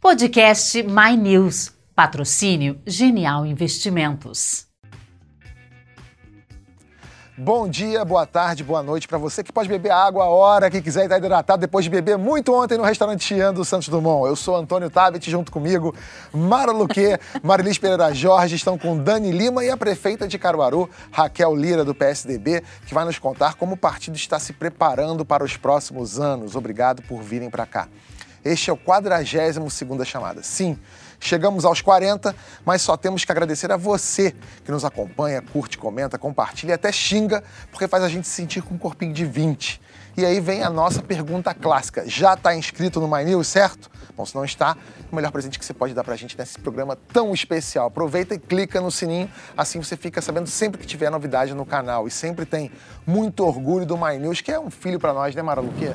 Podcast My News. Patrocínio Genial Investimentos. Bom dia, boa tarde, boa noite para você que pode beber água a hora que quiser e tá hidratado depois de beber muito ontem no restaurante Chian do Santos Dumont. Eu sou Antônio Tabet, junto comigo, Mara Luque, Marilis Pereira Jorge, estão com Dani Lima e a prefeita de Caruaru, Raquel Lira, do PSDB, que vai nos contar como o partido está se preparando para os próximos anos. Obrigado por virem para cá. Este é o 42 chamada. Sim, chegamos aos 40, mas só temos que agradecer a você que nos acompanha, curte, comenta, compartilha e até xinga, porque faz a gente se sentir com um corpinho de 20. E aí vem a nossa pergunta clássica. Já está inscrito no My News, certo? Bom, se não está, o melhor presente que você pode dar para a gente nesse programa tão especial. Aproveita e clica no sininho, assim você fica sabendo sempre que tiver novidade no canal. E sempre tem muito orgulho do My News, que é um filho para nós, né, Mara Luque?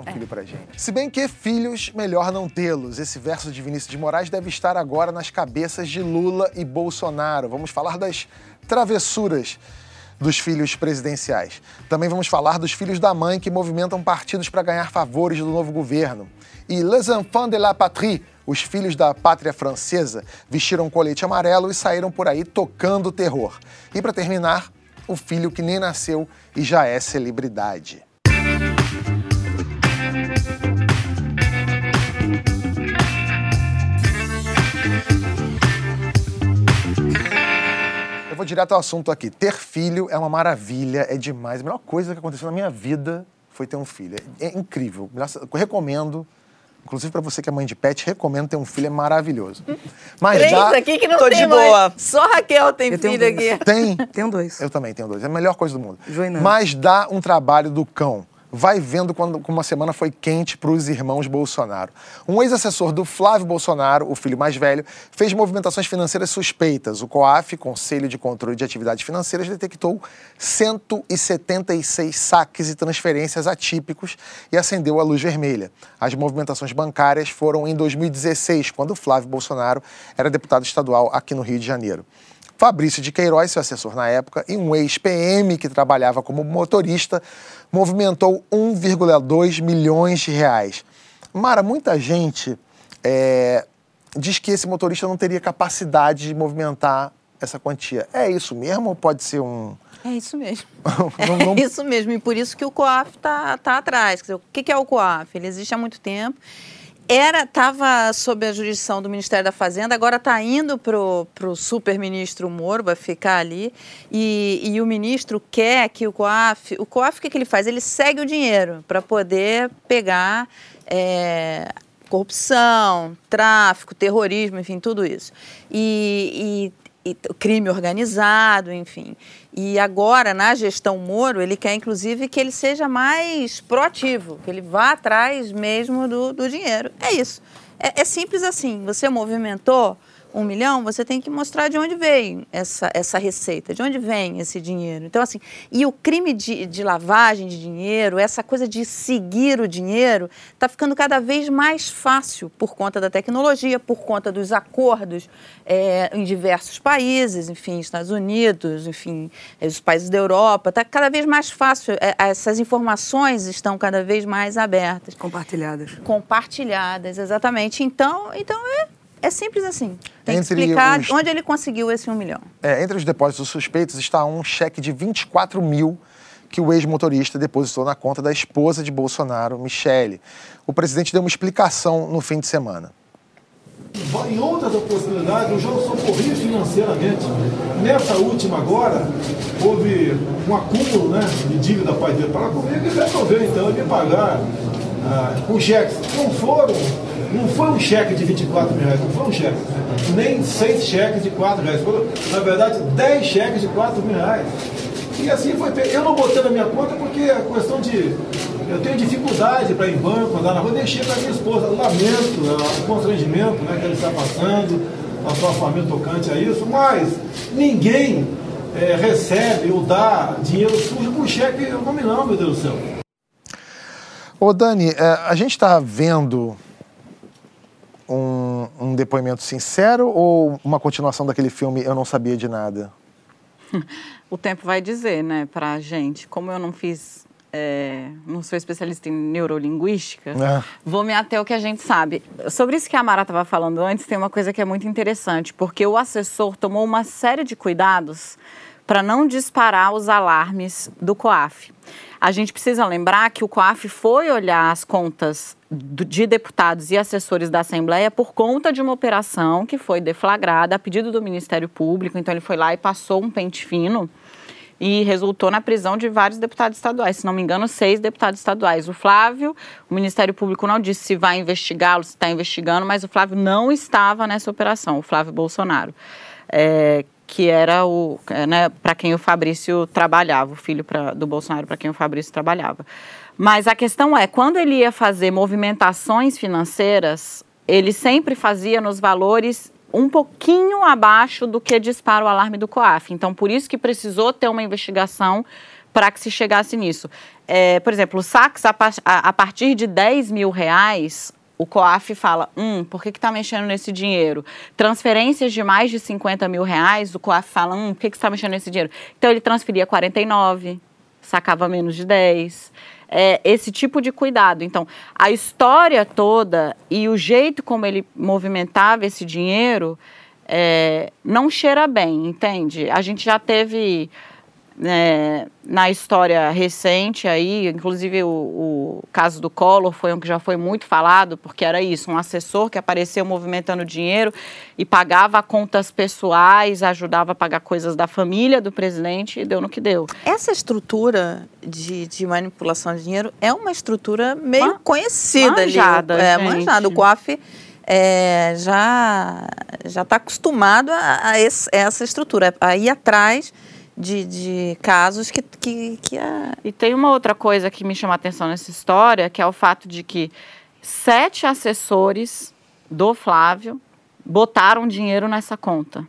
Um é. filho pra gente. Se bem que filhos, melhor não tê-los. Esse verso de Vinícius de Moraes deve estar agora nas cabeças de Lula e Bolsonaro. Vamos falar das travessuras dos filhos presidenciais. Também vamos falar dos filhos da mãe que movimentam partidos para ganhar favores do novo governo. E Les Enfants de la Patrie, os filhos da pátria francesa, vestiram colete amarelo e saíram por aí tocando terror. E para terminar, o filho que nem nasceu e já é celebridade. Eu vou direto ao assunto aqui. Ter filho é uma maravilha, é demais. A melhor coisa que aconteceu na minha vida foi ter um filho. É incrível. Eu recomendo. Inclusive para você que é mãe de pet, recomendo ter um filho, é maravilhoso. Mas Três já... aqui que não Tô tem de mãe. boa. Só Raquel tem eu filho aqui. Tem? Tenho dois. Eu também tenho dois. É a melhor coisa do mundo. Joinando. Mas dá um trabalho do cão vai vendo quando como uma semana foi quente para os irmãos Bolsonaro. Um ex-assessor do Flávio Bolsonaro, o filho mais velho, fez movimentações financeiras suspeitas. O COAF, Conselho de Controle de Atividades Financeiras, detectou 176 saques e transferências atípicos e acendeu a luz vermelha. As movimentações bancárias foram em 2016, quando Flávio Bolsonaro era deputado estadual aqui no Rio de Janeiro. Fabrício de Queiroz, seu assessor na época, e um ex-PM que trabalhava como motorista, movimentou 1,2 milhões de reais. Mara, muita gente é, diz que esse motorista não teria capacidade de movimentar essa quantia. É isso mesmo ou pode ser um. É isso mesmo. não, não... É isso mesmo. E por isso que o COAF está tá atrás. o que é o COAF? Ele existe há muito tempo era estava sob a jurisdição do Ministério da Fazenda, agora está indo para o super-ministro Moro, vai ficar ali, e, e, o ministro quer que o COAF... O COAF, o que, que ele faz? Ele segue o dinheiro para poder pegar é, corrupção, tráfico, terrorismo, enfim, tudo isso. E, e, e crime organizado, enfim. E agora, na gestão Moro, ele quer, inclusive, que ele seja mais proativo, que ele vá atrás mesmo do, do dinheiro. É isso. É, é simples assim. Você movimentou um milhão, você tem que mostrar de onde veio essa, essa receita, de onde vem esse dinheiro. Então, assim, e o crime de, de lavagem de dinheiro, essa coisa de seguir o dinheiro, está ficando cada vez mais fácil por conta da tecnologia, por conta dos acordos é, em diversos países, enfim, Estados Unidos, enfim, os países da Europa. Está cada vez mais fácil, é, essas informações estão cada vez mais abertas. Compartilhadas. Compartilhadas, exatamente. Então, então é é simples assim. Tem entre que explicar os... onde ele conseguiu esse um milhão. É, entre os depósitos suspeitos está um cheque de 24 mil que o ex-motorista depositou na conta da esposa de Bolsonaro, Michele. O presidente deu uma explicação no fim de semana. Em outras oportunidades, o jogo socorria financeiramente. Nessa última agora, houve um acúmulo né, de dívida pai dele para comigo e resolveu então me pagar ah, com cheques. Não foram foi um cheque de 24 mil reais, não foi um cheque. Nem seis cheques de 4 reais. Foram, na verdade, 10 cheques de 4 mil reais. E assim foi. Eu não botei na minha conta porque a questão de. Eu tenho dificuldade para ir em banco, andar na rua, deixei para minha esposa. Lamento o constrangimento né, que ele está passando, a sua família tocante a isso, mas ninguém é, recebe ou dá dinheiro sujo com cheque nominal, meu Deus do céu. Ô Dani, é, a gente está vendo um, um depoimento sincero ou uma continuação daquele filme Eu Não Sabia de Nada? o tempo vai dizer, né, pra gente. Como eu não fiz é, não sou especialista em neurolinguística, é. vou me ater ao que a gente sabe. Sobre isso que a Mara estava falando antes, tem uma coisa que é muito interessante, porque o assessor tomou uma série de cuidados para não disparar os alarmes do COAF. A gente precisa lembrar que o COAF foi olhar as contas de deputados e assessores da Assembleia por conta de uma operação que foi deflagrada a pedido do Ministério Público. Então, ele foi lá e passou um pente fino e resultou na prisão de vários deputados estaduais, se não me engano, seis deputados estaduais. O Flávio, o Ministério Público não disse se vai investigá-lo, se está investigando, mas o Flávio não estava nessa operação, o Flávio Bolsonaro. É, que era o, né, para quem o Fabrício trabalhava, o filho pra, do Bolsonaro para quem o Fabrício trabalhava. Mas a questão é, quando ele ia fazer movimentações financeiras, ele sempre fazia nos valores um pouquinho abaixo do que dispara o alarme do COAF. Então, por isso que precisou ter uma investigação para que se chegasse nisso. É, por exemplo, saques a, a, a partir de 10 mil reais, o COAF fala, hum, por que está mexendo nesse dinheiro? Transferências de mais de 50 mil reais, o COAF fala, hum, por que está mexendo nesse dinheiro? Então ele transferia 49, sacava menos de 10. É, esse tipo de cuidado. Então, a história toda e o jeito como ele movimentava esse dinheiro é, não cheira bem, entende? A gente já teve né, na história recente aí, inclusive o, o, caso do Collor foi um que já foi muito falado, porque era isso, um assessor que apareceu movimentando dinheiro e pagava contas pessoais, ajudava a pagar coisas da família do presidente e deu no que deu. Essa estrutura de, de manipulação de dinheiro é uma estrutura meio Ma conhecida manjada, ali. É, manjada. O COAF é, já já está acostumado a, a, esse, a essa estrutura, a ir atrás de, de casos que, que, que a... E tem uma outra coisa que me chama a atenção nessa história, que é o fato de que sete assessores do Flávio botaram dinheiro nessa conta.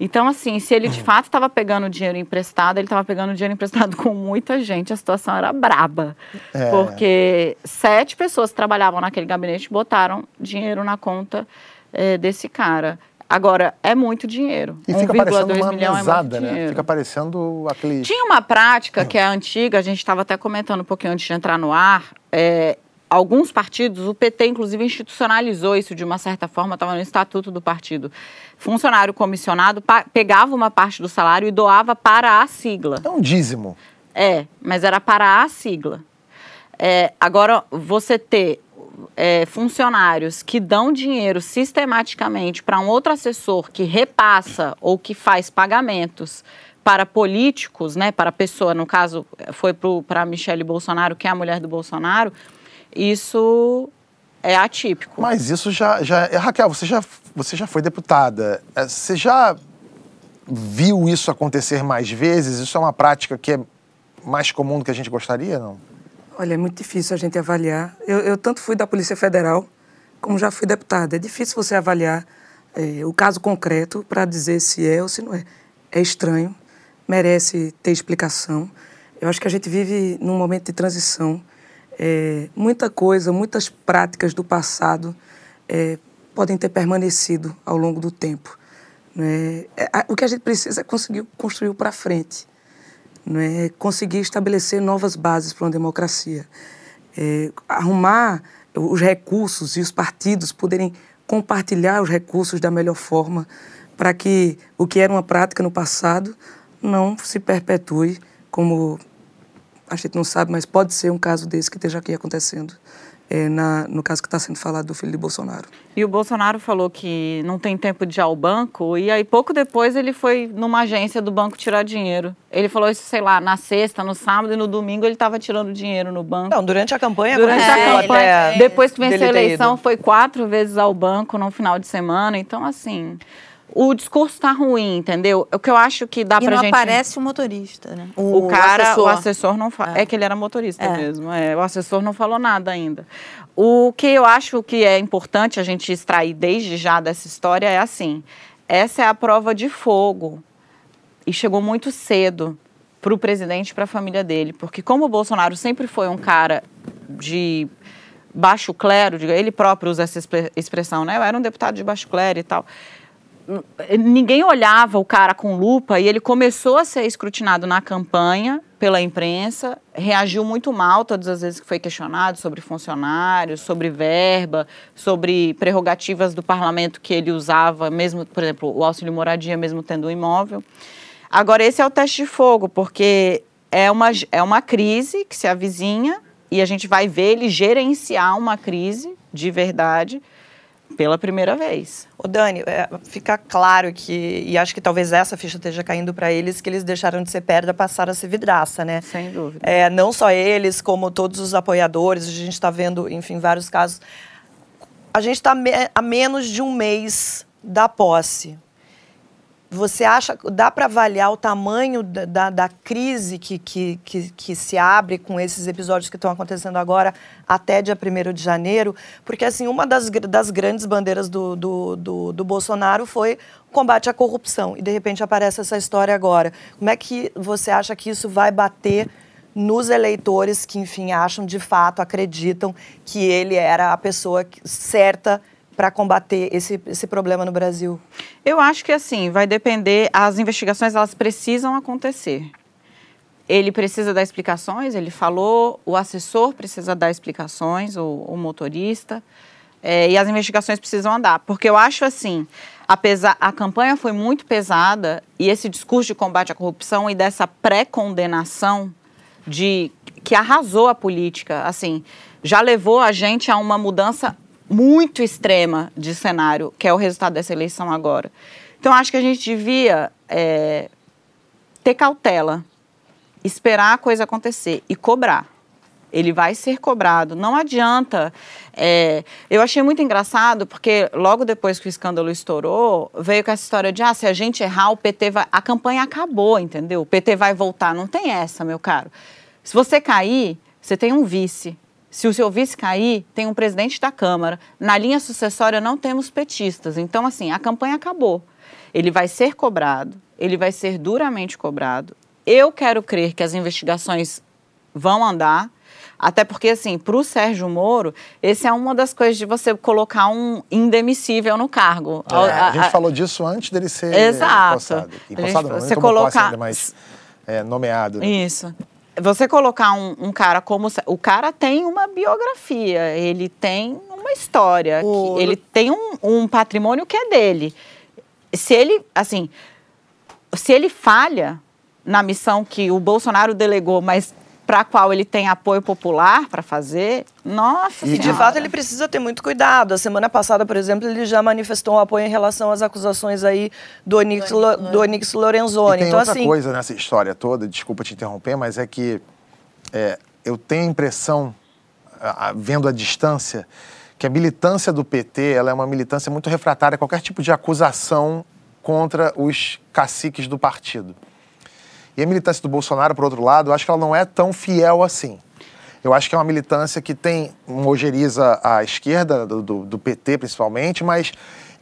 Então, assim, se ele de fato estava pegando dinheiro emprestado, ele estava pegando dinheiro emprestado com muita gente, a situação era braba. É. Porque sete pessoas que trabalhavam naquele gabinete botaram dinheiro na conta é, desse cara. Agora, é muito dinheiro. E fica parecendo uma mesada, é né? Fica parecendo aquele... Tinha uma prática que é antiga, a gente estava até comentando um pouquinho antes de entrar no ar, é, alguns partidos, o PT inclusive institucionalizou isso de uma certa forma, estava no estatuto do partido. Funcionário comissionado pegava uma parte do salário e doava para a sigla. É um dízimo. É, mas era para a sigla. É, agora, você ter é, funcionários que dão dinheiro sistematicamente para um outro assessor que repassa ou que faz pagamentos para políticos, né, para pessoa, no caso foi para Michele Bolsonaro, que é a mulher do Bolsonaro, isso é atípico. Mas isso já, já Raquel, você já, você já foi deputada, é, você já viu isso acontecer mais vezes? Isso é uma prática que é mais comum do que a gente gostaria, não? Olha, é muito difícil a gente avaliar. Eu, eu tanto fui da Polícia Federal, como já fui deputada. É difícil você avaliar é, o caso concreto para dizer se é ou se não é. É estranho, merece ter explicação. Eu acho que a gente vive num momento de transição. É, muita coisa, muitas práticas do passado é, podem ter permanecido ao longo do tempo. Né? o que a gente precisa é conseguir construir para frente é conseguir estabelecer novas bases para uma democracia, é, arrumar os recursos e os partidos poderem compartilhar os recursos da melhor forma para que o que era uma prática no passado não se perpetue como a gente não sabe, mas pode ser um caso desse que esteja aqui acontecendo é, na, no caso que está sendo falado do filho de Bolsonaro. E o Bolsonaro falou que não tem tempo de ir ao banco, e aí pouco depois ele foi numa agência do banco tirar dinheiro. Ele falou isso, sei lá, na sexta, no sábado e no domingo ele estava tirando dinheiro no banco. Não, durante a campanha. Durante é, a campanha. É, depois que venceu a eleição, foi quatro vezes ao banco no final de semana. Então, assim o discurso está ruim, entendeu? O que eu acho que dá e pra não gente. aparece o motorista, né? O, o cara, assessor. o assessor não fala. É. é. que ele era motorista é. mesmo. É, o assessor não falou nada ainda. O que eu acho que é importante a gente extrair desde já dessa história é assim: essa é a prova de fogo. E chegou muito cedo para o presidente e para a família dele. Porque, como o Bolsonaro sempre foi um cara de baixo clero, ele próprio usa essa expressão, né? Eu era um deputado de baixo clero e tal ninguém olhava o cara com lupa e ele começou a ser escrutinado na campanha pela imprensa, reagiu muito mal todas as vezes que foi questionado sobre funcionários, sobre verba, sobre prerrogativas do parlamento que ele usava, mesmo, por exemplo, o auxílio moradia, mesmo tendo um imóvel. Agora, esse é o teste de fogo, porque é uma, é uma crise que se avizinha e a gente vai ver ele gerenciar uma crise de verdade pela primeira vez. O Dani, é, fica claro que, e acho que talvez essa ficha esteja caindo para eles, que eles deixaram de ser pedra, passaram a ser vidraça, né? Sem dúvida. É, não só eles, como todos os apoiadores, a gente está vendo, enfim, vários casos. A gente está a menos de um mês da posse. Você acha, dá para avaliar o tamanho da, da, da crise que, que, que, que, se abre com esses episódios que estão acontecendo agora até dia 1 de janeiro? Porque, assim, uma das, das grandes bandeiras do, do, do, do Bolsonaro foi o combate à corrupção. E, de repente, aparece essa história agora. Como é que você acha que isso vai bater nos eleitores que, enfim, acham de fato, acreditam que ele era a pessoa certa para combater esse, esse problema no Brasil? Eu acho que assim, vai depender, as investigações elas precisam acontecer. Ele precisa dar explicações, ele falou, o assessor precisa dar explicações, o, o motorista, é, e as investigações precisam andar. Porque eu acho assim, apesar a campanha foi muito pesada e esse discurso de combate à corrupção e dessa pré-condenação de que arrasou a política, assim, já levou a gente a uma mudança muito extrema de cenário, que é o resultado dessa eleição agora. Então, acho que a gente devia é, ter cautela, esperar a coisa acontecer e cobrar. Ele vai ser cobrado. Não adianta. É, eu achei muito engraçado, porque logo depois que o escândalo estourou, veio com essa história de: ah, se a gente errar, o PT vai. A campanha acabou, entendeu? O PT vai voltar. Não tem essa, meu caro. Se você cair, você tem um vice. Se o seu vice cair, tem um presidente da Câmara. Na linha sucessória não temos petistas. Então, assim, a campanha acabou. Ele vai ser cobrado, ele vai ser duramente cobrado. Eu quero crer que as investigações vão andar, até porque, assim, para o Sérgio Moro, esse é uma das coisas de você colocar um indemissível no cargo. É, a, a, gente falou disso antes dele ser Exato. Empossado não, você colocar... Ainda, mas é, nomeado. Né? Isso você colocar um, um, cara como. O cara tem uma biografia, ele tem uma história, o... ele tem um, um, patrimônio que é dele. Se ele, assim, se ele falha na missão que o Bolsonaro delegou, mas para a qual ele tem apoio popular para fazer, nossa E de fato ele precisa ter muito cuidado. A semana passada, por exemplo, ele já manifestou um apoio em relação às acusações aí do Onix, do Onix Lorenzoni. E tem então, outra assim... coisa nessa história toda, desculpa te interromper, mas é que é, eu tenho a impressão, a, a, vendo a distância, que a militância do PT ela é uma militância muito refratária a qualquer tipo de acusação contra os caciques do partido. E a militância do Bolsonaro, por outro lado, eu acho que ela não é tão fiel assim. Eu acho que é uma militância que tem, homogeniza a esquerda, do, do, do PT principalmente, mas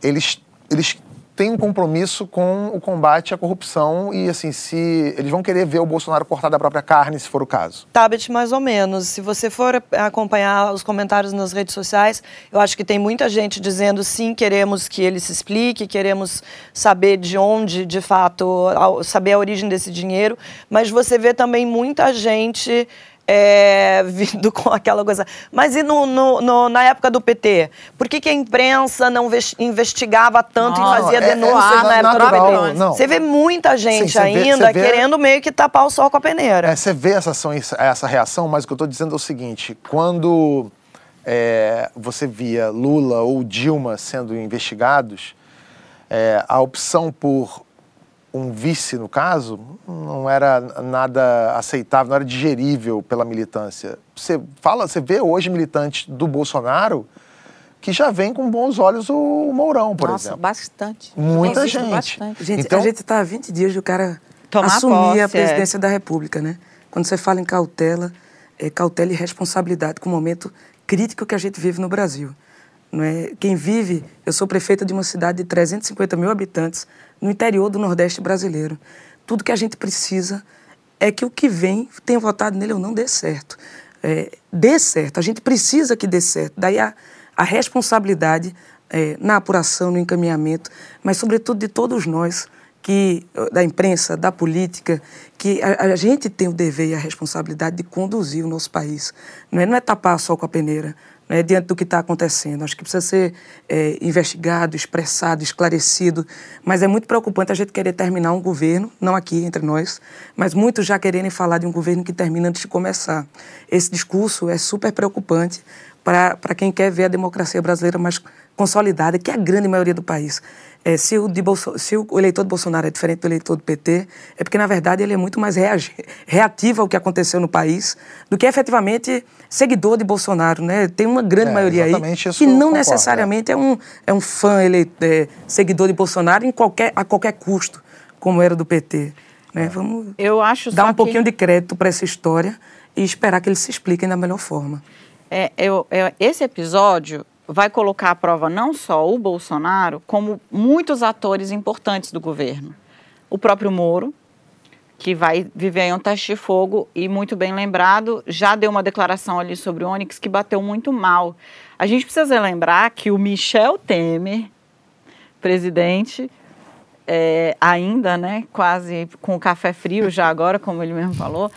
eles, eles têm um compromisso com o combate à corrupção e, assim, se eles vão querer ver o Bolsonaro cortar da própria carne, se for o caso. Tabet, mais ou menos. Se você for acompanhar os comentários nas redes sociais, eu acho que tem muita gente dizendo sim, queremos que ele se explique, queremos saber de onde, de fato, saber a origem desse dinheiro, mas você vê também muita gente é, vindo com aquela coisa. Mas e no, no, no, na época do PT? Por que, que a imprensa não investigava tanto não, e fazia é, denúncias é, na época natural, do PT? Não. Você vê muita gente Sim, ainda vê, querendo meio que tapar o sol com a peneira. É, você vê essa, ação, essa reação, mas o que eu estou dizendo é o seguinte: quando é, você via Lula ou Dilma sendo investigados, é, a opção por um vice, no caso, não era nada aceitável, não era digerível pela militância. Você fala, você vê hoje militantes do Bolsonaro que já vem com bons olhos o Mourão, por Nossa, exemplo. bastante. Muita gente. Bastante. Gente, então, a gente está há 20 dias do cara Tomar assumir posse, a é. presidência é. da República, né? Quando você fala em cautela, é cautela e responsabilidade com o momento crítico que a gente vive no Brasil. Não é? Quem vive, eu sou prefeita de uma cidade de 350 mil habitantes, no interior do Nordeste brasileiro. Tudo que a gente precisa é que o que vem, tenha votado nele ou não, dê certo. É, dê certo, a gente precisa que dê certo. Daí a, a responsabilidade é, na apuração, no encaminhamento, mas sobretudo de todos nós, que da imprensa, da política, que a, a, gente tem o dever e a responsabilidade de conduzir o nosso país. Não é, não é tapar só com a peneira, né, diante do que está acontecendo. Acho que precisa ser é, investigado, expressado, esclarecido. Mas é muito preocupante a gente querer terminar um governo, não aqui entre nós, mas muitos já quererem falar de um governo que termina antes de começar. Esse discurso é super preocupante para quem quer ver a democracia brasileira mais consolidada, que é a grande maioria do país. É, se, o se, o eleitor do Bolsonaro é diferente do eleitor do PT, é porque, na verdade, ele é muito mais reativo ao que aconteceu no país do que efetivamente seguidor de Bolsonaro. Né? Tem uma grande é, maioria aí que não concordo, necessariamente é. é, um, é um fã, ele é, seguidor de Bolsonaro em qualquer, a qualquer custo, como era do PT. Né? Vamos Eu acho dar um pouquinho de crédito para essa história e esperar que eles se expliquem da melhor forma. É, eu, eu, esse episódio vai colocar à prova não só o Bolsonaro, como muitos atores importantes do governo. O próprio Moro, que vai viver em um teste de fogo e, muito bem lembrado, já deu uma declaração ali sobre o Onyx que bateu muito mal. A gente precisa lembrar que o Michel Temer, presidente, é, ainda, né, quase com o café frio já agora, como ele mesmo falou,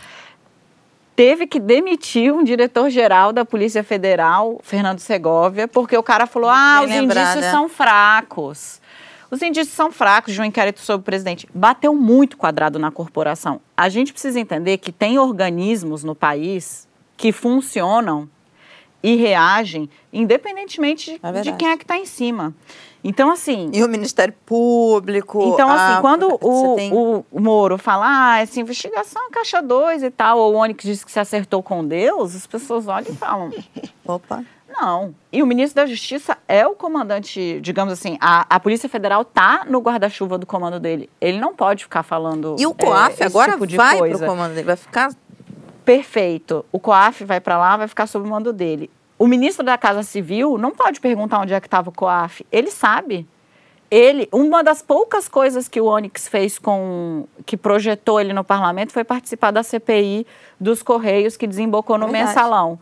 teve que demitir um diretor-geral da Polícia Federal, Fernando Segovia, porque o cara falou: ah, os lembrada. indícios são fracos. Os indícios são fracos de um inquérito sobre o presidente. Bateu muito quadrado na corporação. A gente precisa entender que tem organismos no país que funcionam e reagem independentemente é de quem é que está em cima. Então, assim. E o Ministério Público. Então, assim, a... quando o, tem... o, Moro fala, ah, essa investigação é caixa 2 e tal, ou o Onyx diz que se acertou com Deus, as pessoas olham e falam. Opa. Não. E o ministro da Justiça é o comandante, digamos assim, a, a Polícia Federal está no guarda-chuva do comando dele. Ele não pode ficar falando. E o COAF é, agora tipo vai para o comando dele, vai ficar. Perfeito. O COAF vai para lá, vai ficar sob o mando dele. O ministro da Casa Civil não pode perguntar onde é que estava o COAF. Ele sabe. Ele, uma das poucas coisas que o Onyx fez com que projetou ele no parlamento foi participar da CPI dos Correios que desembocou no Verdade. mensalão.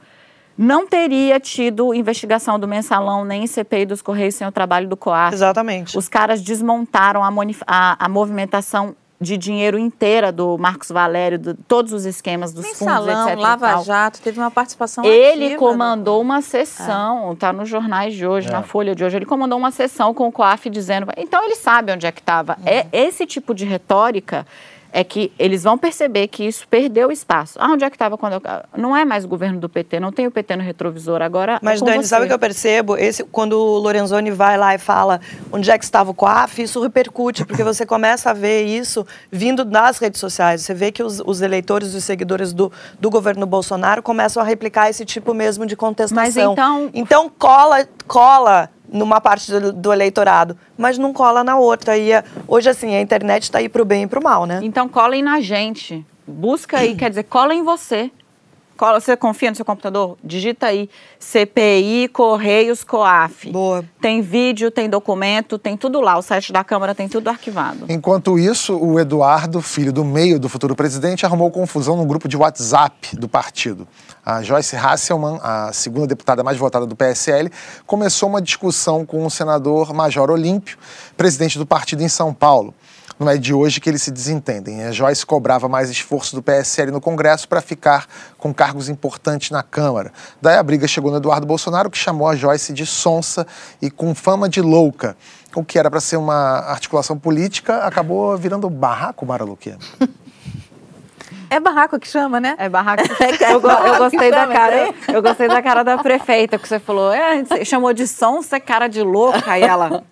Não teria tido investigação do mensalão nem CPI dos Correios sem o trabalho do COAF. Exatamente. Os caras desmontaram a, a, a movimentação de dinheiro inteira do Marcos Valério, de todos os esquemas dos Mensalão, fundos, etc. Lava Jato, teve uma participação Ele comandou do... uma sessão, está é. nos jornais de hoje, é. na Folha de hoje, ele comandou uma sessão com o COAF dizendo... Então, ele sabe onde é que estava. É. é esse tipo de retórica é que eles vão perceber que isso perdeu espaço. Ah, onde é que estava quando eu... Não é mais o governo do PT, não tem o PT no retrovisor agora. É Mas, é Dani, você. sabe o que eu percebo? Esse, quando o Lorenzoni vai lá e fala onde é que estava o COAF, isso repercute, porque você começa a ver isso vindo das redes sociais. Você vê que os, os eleitores e seguidores do, do governo Bolsonaro começam a replicar esse tipo mesmo de contestação. Mas então. Então cola, cola numa parte do, do, eleitorado, mas não cola na outra. E é, hoje, assim, a internet está aí para o bem e para o mal, né? Então colhem na gente. Busca aí, quer dizer, cola em você. Cola, você confia no seu computador? Digita aí CPI Correios Coaf. Boa. Tem vídeo, tem documento, tem tudo lá. O site da Câmara tem tudo arquivado. Enquanto isso, o Eduardo, filho do meio do futuro presidente, arrumou confusão no grupo de WhatsApp do partido. A Joyce Hasselman, a segunda deputada mais votada do PSL, começou uma discussão com o senador Major Olímpio, presidente do partido em São Paulo. Não é de hoje que eles se desentendem. A Joyce cobrava mais esforço do PSL no Congresso para ficar com cargos importantes na Câmara. Daí a briga chegou no Eduardo Bolsonaro, que chamou a Joyce de sonsa e com fama de louca. O que era para ser uma articulação política acabou virando barraco, Mara Luque. É barraco que chama, né? É barraco. É eu, eu, gostei da cara. Eu gostei da cara da prefeita que você falou. É, você chamou de sonsa, cara de louca, e ela.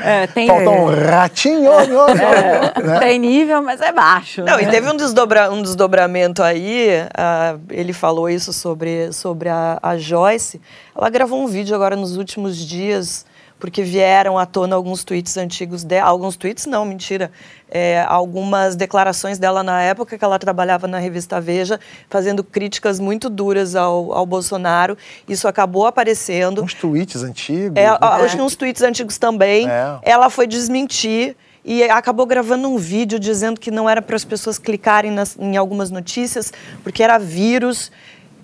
É, tem, Falta um ratinho. É, né? Tem nível, mas é baixo. Não, né? e teve um, desdobra, um desdobramento aí, uh, ele falou isso sobre, sobre a, a Joyce. Ela gravou um vídeo agora nos últimos dias porque vieram à tona alguns tweets antigos dela, alguns tweets não, mentira, é, algumas declarações dela na época que ela trabalhava na revista Veja, fazendo críticas muito duras ao, ao Bolsonaro. Isso acabou aparecendo. Uns tweets antigos. É, né? Uns tweets antigos também. É. Ela foi desmentir e acabou gravando um vídeo dizendo que não era para as pessoas clicarem nas, em algumas notícias porque era vírus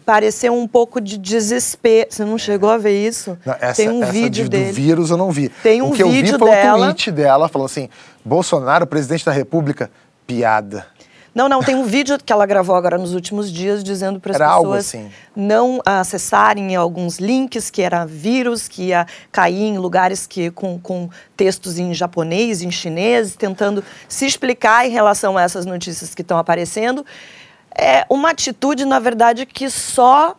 pareceu um pouco de desespero. Você não chegou a ver isso? Não, essa, Tem um essa vídeo de, dele. do vírus eu não vi. Tem um o que eu vi vídeo foi dela. o tweet dela falando assim: Bolsonaro, presidente da República, piada. Não, não, tem um vídeo que ela gravou agora nos últimos dias dizendo para as pessoas assim. não acessarem alguns links que era vírus, que ia cair em lugares que com, com textos em japonês, em chinês, tentando se explicar em relação a essas notícias que estão aparecendo. É uma atitude, na verdade, que só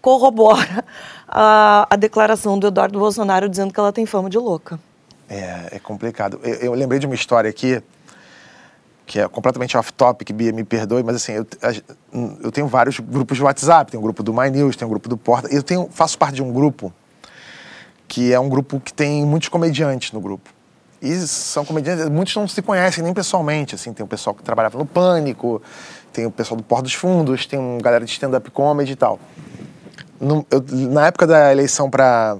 corrobora a, a declaração do Eduardo Bolsonaro dizendo que ela tem fama de louca. É, é complicado. Eu, eu lembrei de uma história aqui que é completamente off-topic, Bia, me perdoe, mas assim, eu, eu tenho vários grupos de WhatsApp, tem um grupo do My News, tem um grupo do Porta, eu tenho, faço parte de um grupo que é um grupo que tem muitos comediantes no grupo. E são comediantes, muitos não se conhecem nem pessoalmente, assim, tem o pessoal que trabalhava no Pânico, tem o pessoal do Porta dos Fundos, tem uma galera de stand-up comedy e tal. No, eu, na época da eleição para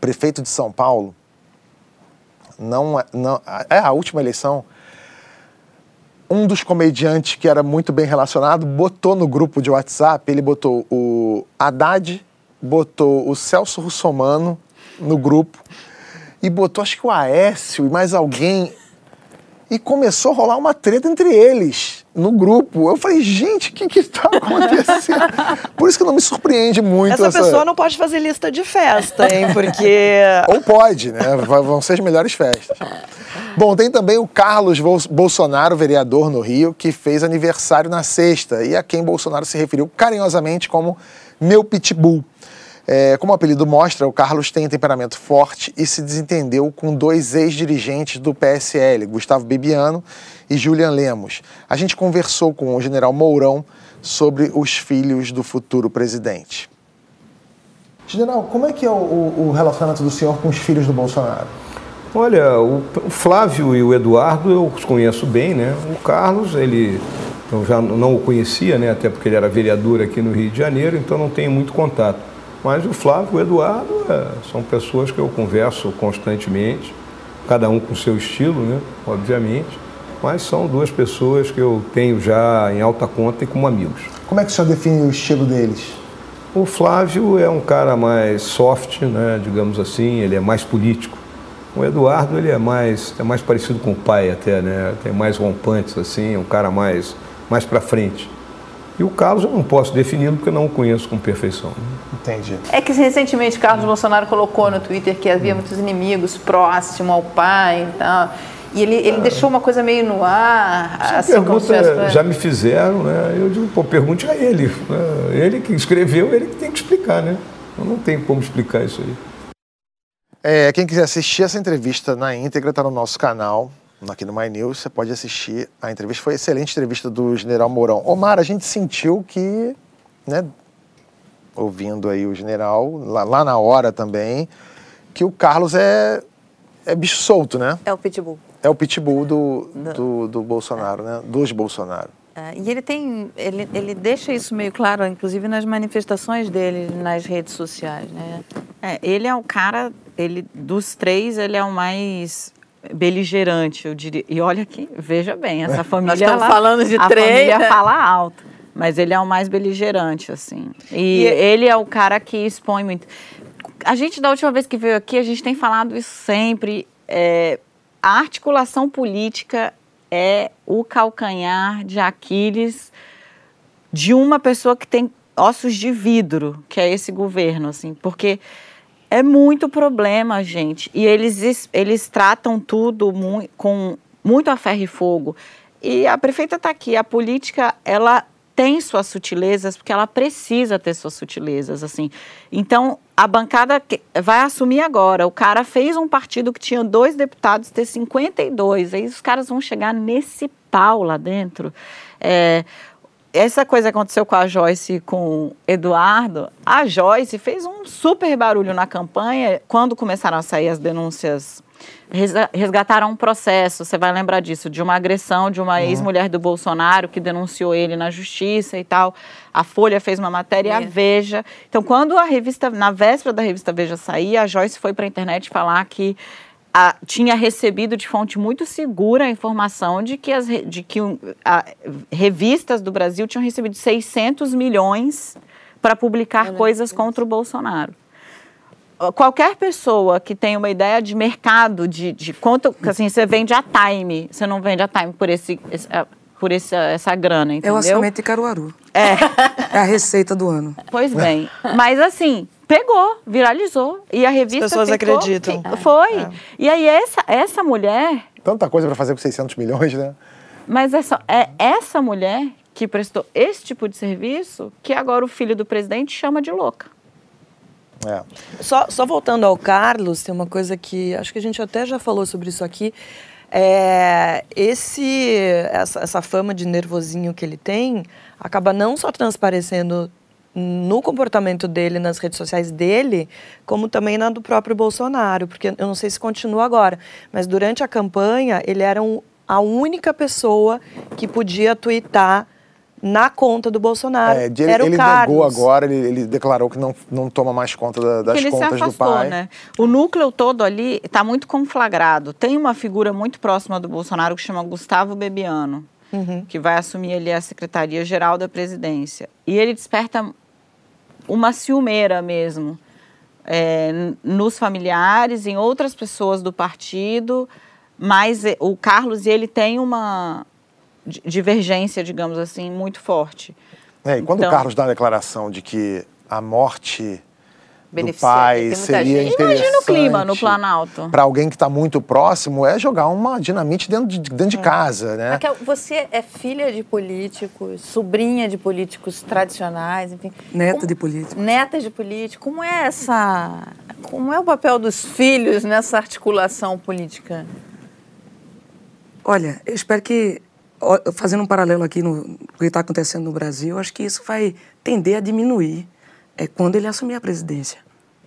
prefeito de São Paulo, não, não, é a última eleição, um dos comediantes que era muito bem relacionado botou no grupo de WhatsApp, ele botou o Haddad, botou o Celso Russomano no grupo e botou acho que o Aécio e mais alguém e começou a rolar uma treta entre eles no grupo. Eu falei, gente, o que que tá acontecendo? Por isso que não me surpreende muito Essa, essa... pessoa não pode fazer lista de festa, hein? Porque... Ou pode, né? Vão ser as melhores festas. Bom, tem também o Carlos Bolsonaro, vereador no Rio, que fez aniversário na sexta e a quem Bolsonaro se referiu carinhosamente como meu pitbull. É, como o apelido mostra, o Carlos tem temperamento forte e se desentendeu com dois ex-dirigentes do PSL, Gustavo Bibiano e Julian Lemos. A gente conversou com o general Mourão sobre os filhos do futuro presidente. General, como é que é o, o relacionamento do senhor com os filhos do Bolsonaro? Olha, o, o Flávio e o Eduardo eu os conheço bem, né? O Carlos, ele eu já não o conhecia, né? Até porque ele era vereador aqui no Rio de Janeiro, então não tenho muito contato. Mas o Flávio e o Eduardo é, são pessoas que eu converso constantemente, cada um com seu estilo, né? Obviamente. Mas são duas pessoas que eu tenho já em alta conta e como amigos. Como é que o senhor define o estilo deles? O Flávio é um cara mais soft, né? Digamos assim, ele é mais político. O Eduardo ele é mais é mais parecido com o pai até, né? Tem mais rompantes assim, é um cara mais mais para frente. E o Carlos eu não posso defini-lo porque eu não o conheço com perfeição. Né? Entendi. É que recentemente Carlos Bolsonaro colocou no Twitter que havia muitos inimigos próximos ao pai e tal. E ele, ele deixou uma coisa meio no ar. Essa assim, pergunta já me fizeram, né? Eu digo, pô, pergunte a ele. Né? Ele que escreveu, ele que tem que explicar, né? Eu não tenho como explicar isso aí. É, quem quiser assistir essa entrevista na íntegra, está no nosso canal, aqui no My News. Você pode assistir a entrevista. Foi excelente entrevista do General Mourão. Omar, a gente sentiu que, né, ouvindo aí o general, lá, lá na hora também, que o Carlos é, é bicho solto, né? É o pitbull. É o pitbull do, do, do Bolsonaro, né? Dos Bolsonaro. É, e ele tem, ele, ele deixa isso meio claro, inclusive nas manifestações dele nas redes sociais, né? É, ele é o cara, ele dos três ele é o mais beligerante, eu diria. E olha que, veja bem, essa família. Nós estamos falando de a três. família né? fala alto, mas ele é o mais beligerante, assim. E, E- ele é o cara que expõe muito. A gente da última vez que veio aqui, a gente tem falado isso sempre. é, a articulação política é o calcanhar de Aquiles de uma pessoa que tem ossos de vidro, que é esse governo, assim, porque é muito problema, gente. E eles, es- eles tratam tudo mui- com muito a ferro e fogo. E a prefeita está aqui. A política, ela tem suas sutilezas, porque ela precisa ter suas sutilezas, assim. Então, a bancada vai assumir agora. O cara fez um partido que tinha dois deputados, ter 52. Aí os caras vão chegar nesse pau lá dentro. É, essa coisa aconteceu com a Joyce e com Eduardo. A Joyce fez um super barulho na campanha quando começaram a sair as denúncias. Resgataram um processo, você vai lembrar disso, de uma agressão de uma ex-mulher do Bolsonaro que denunciou ele na justiça e tal. A Folha fez uma matéria e a É. Veja. Então, quando a revista, na véspera da revista Veja sair, a Joyce foi para a internet falar que a- tinha recebido de fonte muito segura a informação de que as de que a- revistas do Brasil tinham recebido 600 milhões para publicar coisas contra o Bolsonaro qualquer pessoa que tem uma ideia de mercado, de, de quanto, assim, você vende a time, você não vende a time por esse, esse é, por esse, essa grana, entendeu? É o orçamento de Caruaru. É. É a receita do ano. Pois bem, mas assim, pegou, viralizou e a revista As pessoas ficou, acreditam. Foi. É. E aí essa, essa mulher... Tanta coisa para fazer com 600 milhões, né? Mas é, só, é essa mulher que prestou esse tipo de serviço que agora o filho do presidente chama de louca. É. Só, só voltando ao Carlos, tem uma coisa que acho que a gente até já falou sobre isso aqui. É, esse, essa, essa fama de nervosinho que ele tem acaba não só transparecendo no comportamento dele nas redes sociais dele, como também na do próprio Bolsonaro, porque eu não sei se continua agora, mas durante a campanha ele era um, a única pessoa que podia twittar na conta do Bolsonaro. É, ele era o ele Carlos. negou agora, ele, ele declarou que não, não toma mais conta da- das ele se contas afastou, do pai. né? O núcleo todo ali está muito conflagrado. Tem uma figura muito próxima do Bolsonaro que chama Gustavo Bebiano, Uhum. que vai assumir ali a Secretaria-Geral da Presidência. E ele desperta uma ciumeira mesmo é, nos familiares, em outras pessoas do partido, mas eh, o Carlos e ele têm uma divergência, digamos assim, muito forte. É, e quando Então- o Carlos dá a declaração de que a morte do pai seria gente. interessante... Imagina o clima no Planalto. Para alguém que está muito próximo, é jogar uma dinamite dentro de, dentro de casa, né? Raquel, você é filha de políticos, sobrinha de políticos tradicionais, enfim. Neta Como- de político. Neta de político. Como é essa. Como é o papel dos filhos nessa articulação política? Olha, eu espero que, fazendo um paralelo aqui no que está acontecendo no Brasil, acho que isso vai tender a diminuir é, quando ele assumir a presidência.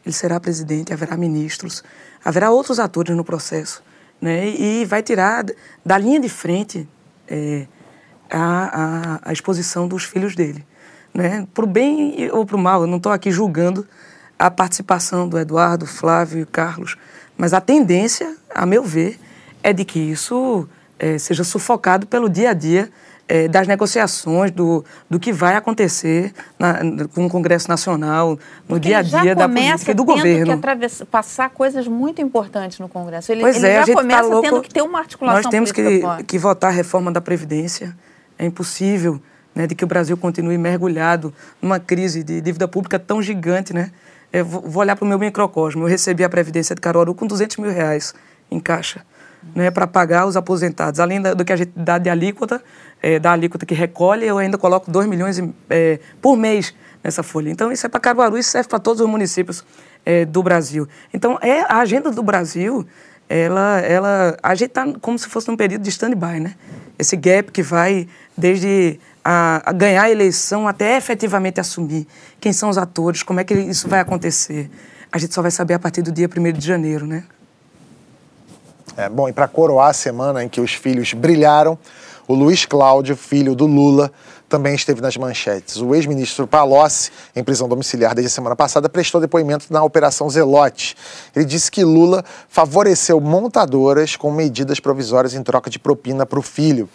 Ele será presidente, haverá ministros, haverá outros atores no processo, né? E vai tirar da linha de frente é, a, a, a exposição dos filhos dele, né? Para o bem ou para o mal, eu não estou aqui julgando a participação do Eduardo, Flávio e Carlos, mas a tendência, a meu ver, é de que isso eh, seja sufocado pelo dia a dia eh, das negociações, do, do que vai acontecer na, com o Congresso Nacional, no dia a dia da política e do governo. que passar coisas muito importantes no Congresso. Ele, Pois ele é, já a gente começa tá louco. tendo que ter uma articulação Nós temos que, forte. que votar a reforma da Previdência. É impossível né, de que o Brasil continue mergulhado numa crise de dívida pública tão gigante. Né? Eu vou vou olhar para o meu microcosmo. Eu recebi a Previdência de Caruaru com 200 mil reais em caixa né, para pagar os aposentados. Além da- do que a gente dá de alíquota, eh, da alíquota que recolhe, eu ainda coloco 2 milhões eh, por mês nessa folha. Então, isso é para Caruaru, isso serve para todos os municípios eh, do Brasil. Então, é a agenda do Brasil, ela, ela, a gente está como se fosse num período de stand-by, né? Esse gap que vai desde a, a ganhar a eleição até efetivamente assumir quem são os atores, como é que isso vai acontecer. A gente só vai saber a partir do dia 1 de janeiro, né? É, bom, e para coroar a semana em que os filhos brilharam, o Luiz Cláudio, filho do Lula, também esteve nas manchetes. O ex-ministro Palocci, em prisão domiciliar desde a semana passada, prestou depoimento na Operação Zelote. Ele disse que Lula favoreceu montadoras com medidas provisórias em troca de propina para o filho.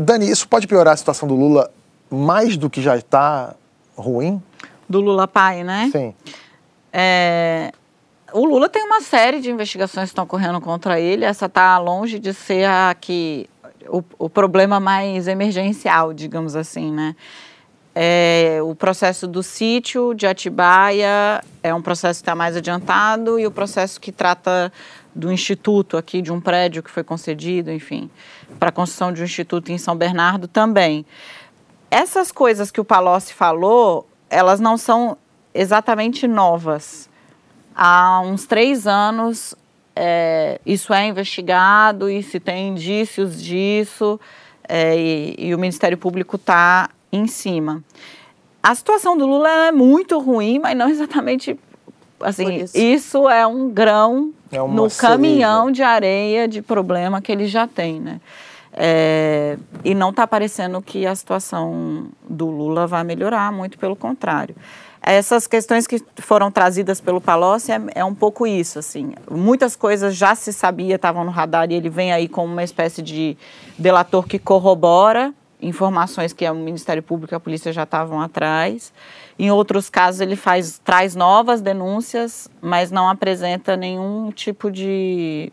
Dani, isso pode piorar a situação do Lula mais do que já está ruim? Do Lula pai, né? Sim. É, o Lula tem uma série de investigações que estão ocorrendo contra ele. Essa está longe de ser a que o, o problema mais emergencial, digamos assim, né? É, o processo do sítio de Atibaia é um processo que está mais adiantado e o processo que trata do instituto aqui, de um prédio que foi concedido, enfim, para a construção de um instituto em São Bernardo também. Essas coisas que o Palocci falou, elas não são exatamente novas. Há uns três anos, é, isso é investigado e se tem indícios disso, é, e, e o Ministério Público está em cima. A situação do Lula é muito ruim, mas não exatamente assim. Isso. isso. é um grão É no caminhão de areia de problema que ele já tem, né? É, e não está parecendo que a situação do Lula vai melhorar, muito pelo contrário. Essas questões que foram trazidas pelo Palocci é, é um pouco isso, assim. Muitas coisas já se sabia, estavam no radar e ele vem aí como uma espécie de delator que corrobora informações que o Ministério Público e a polícia já estavam atrás. Em outros casos, ele faz, traz novas denúncias, mas não apresenta nenhum tipo de.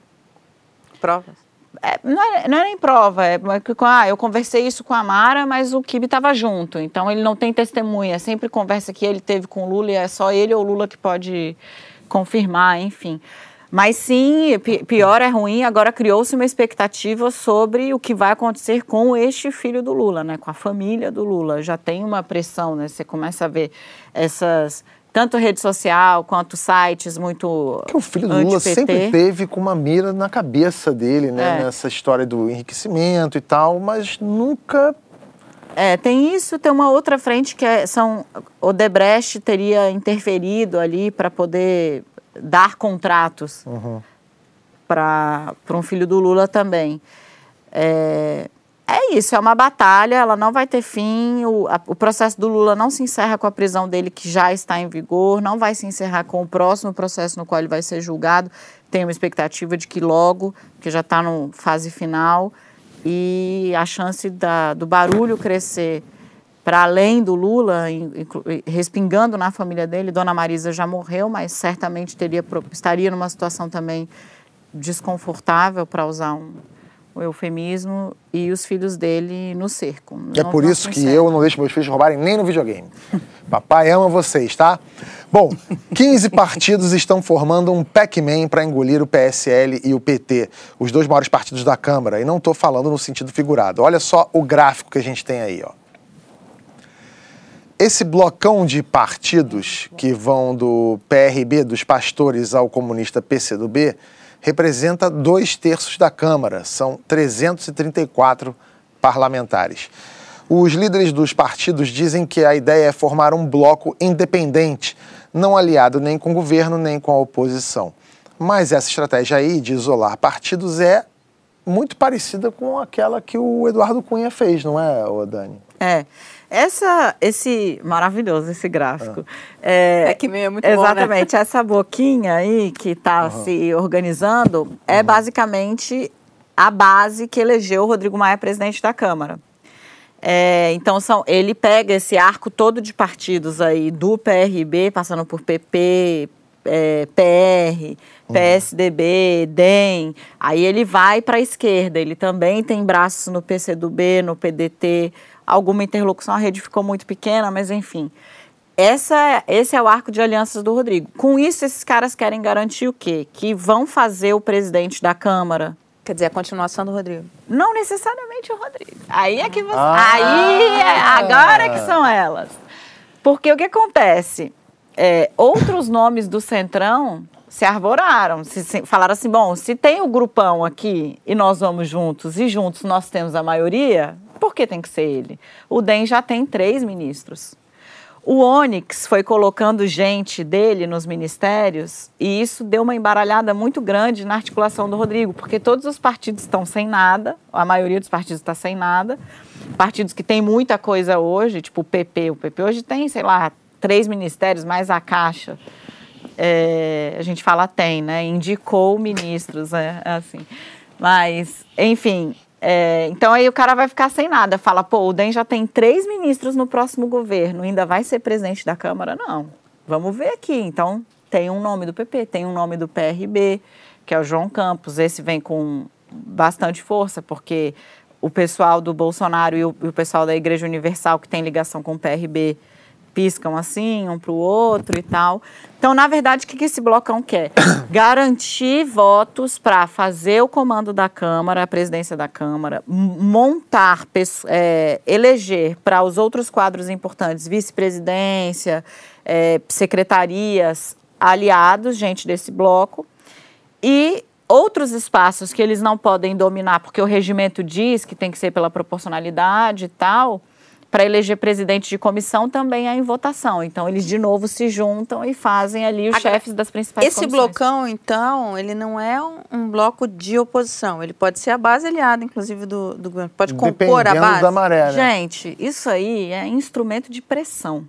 Provas? É, não, é, não é nem prova, é ah, eu conversei isso com a Mara, mas o Kibe estava junto, então ele não tem testemunha, é sempre conversa que ele teve com o Lula e é só ele ou o Lula que pode confirmar, enfim. Mas sim, pior é ruim, agora criou-se uma expectativa sobre o que vai acontecer com este filho do Lula, né? com a família do Lula. Já tem uma pressão, né? Você começa a ver essas tanto rede social quanto sites muito. Que o filho do Lula sempre teve com uma mira na cabeça dele, né? É. Nessa história do enriquecimento e tal, mas nunca. É, tem isso, tem uma outra frente que é, são. O Debrecht teria interferido ali para poder dar contratos uhum. para um filho do Lula também. É, é isso, é uma batalha, ela não vai ter fim. O, a, o processo do Lula não se encerra com a prisão dele, que já está em vigor, não vai se encerrar com o próximo processo no qual ele vai ser julgado. Tem uma expectativa de que logo, que já está no fase final, e a chance da, do barulho crescer para além do Lula, respingando na família dele. Dona Marisa já morreu, mas certamente teria, estaria numa situação também desconfortável, para usar um, um, eufemismo, e os filhos dele no cerco. É por isso que eu não deixo meus filhos roubarem nem no videogame. Papai ama vocês, tá? Bom, 15 partidos estão formando um Pac-Man para engolir o PSL e o PT, os dois maiores partidos da Câmara, e não estou falando no sentido figurado. Olha só o gráfico que a gente tem aí, ó. Esse blocão de partidos que vão do PRB, dos pastores, ao comunista PCdoB, representa dois terços da Câmara, são 334 parlamentares. Os líderes dos partidos dizem que a ideia é formar um bloco independente, não aliado nem com o governo nem com a oposição. Mas essa estratégia aí de isolar partidos é muito parecida com aquela que o Eduardo Cunha fez, não é, Dani? É. Essa, esse maravilhoso esse gráfico. Ah. É, é, que meio é muito Exatamente. Bom, né? Essa boquinha aí que está uhum. se organizando uhum. é basicamente a base que elegeu o Rodrigo Maia presidente da Câmara. É, então são, ele pega esse arco todo de partidos aí do PRB, passando por PP, é, PR, PSDB, DEM, aí ele vai para a esquerda. Ele também tem braços no PCdoB, no PDT, alguma interlocução, a rede ficou muito pequena, mas enfim. Essa, esse é o arco de alianças do Rodrigo. Com isso, esses caras querem garantir o quê? Que vão fazer o presidente da Câmara. Quer dizer, a continuação do Rodrigo. Não necessariamente o Rodrigo. Aí é que você. Ah. Aí é, agora é que são elas. Porque o que acontece? É, outros nomes do Centrão se arvoraram, se, se, falaram assim: bom, se tem o grupão aqui e nós vamos juntos e juntos nós temos a maioria, por que tem que ser ele? O DEM já tem três ministros. O Onyx foi colocando gente dele nos ministérios e isso deu uma embaralhada muito grande na articulação do Rodrigo, porque todos os partidos estão sem nada, a maioria dos partidos está sem nada. Partidos que têm muita coisa hoje, tipo o PP. O PP hoje tem, sei lá, três ministérios, mais a Caixa. É, a gente fala tem, né? Indicou ministros, é, é assim. Mas, enfim, é, então aí o cara vai ficar sem nada. Fala, pô, o DEM já tem três ministros no próximo governo, ainda vai ser presidente da Câmara? Não. Vamos ver aqui. Então, tem um nome do PP, tem um nome do PRB, que é o João Campos. Esse vem com bastante força, porque o pessoal do Bolsonaro e o, e o pessoal da Igreja Universal, que tem ligação com o PRB, piscam assim, um para o outro e tal. Então, na verdade, o que esse blocão quer? Garantir votos para fazer o comando da Câmara, a presidência da Câmara, montar, é, eleger para os outros quadros importantes, vice-presidência, é, secretarias, aliados, gente desse bloco, e outros espaços que eles não podem dominar, porque o regimento diz que tem que ser pela proporcionalidade e tal para eleger presidente de comissão também é em votação. Então, eles de novo se juntam e fazem ali os Agora, chefes das principais esse comissões. Esse blocão, então, ele não é um, um, bloco de oposição. Ele pode ser a base aliada, inclusive, do, do governo. Pode compor a base. da maré, né? Gente, isso aí é instrumento de pressão.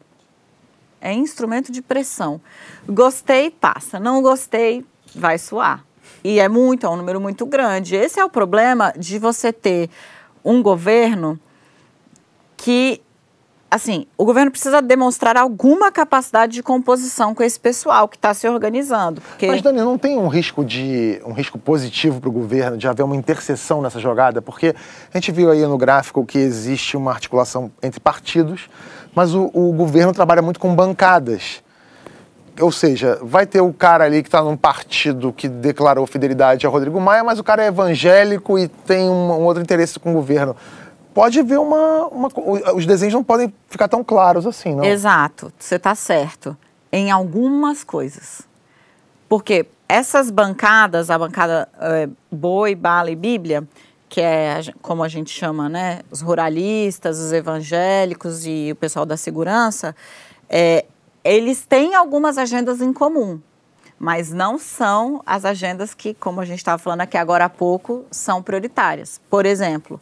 É instrumento de pressão. Gostei, passa. Não gostei, vai suar. E é muito, é um número muito grande. Esse é o problema de você ter um governo que assim, o governo precisa demonstrar alguma capacidade de composição com esse pessoal que está se organizando. Porque... Mas, Dani, não tem um risco de um risco positivo para o governo de haver uma interseção nessa jogada? Porque a gente viu aí no gráfico que existe uma articulação entre partidos, mas o, o governo trabalha muito com bancadas. Ou seja, vai ter o cara ali que está num partido que declarou fidelidade a Rodrigo Maia, mas o cara é evangélico e tem um, um outro interesse com o governo pode haver uma, uma, Os desenhos não podem ficar tão claros assim, não? Exato, você está certo. Em algumas coisas. Porque essas bancadas, a bancada é, Boi, Bala e Bíblia, que é como a gente chama, né? Os ruralistas, os evangélicos e o pessoal da segurança, é, eles têm algumas agendas em comum, mas não são as agendas que, como a gente estava falando aqui agora há pouco, são prioritárias. Por exemplo,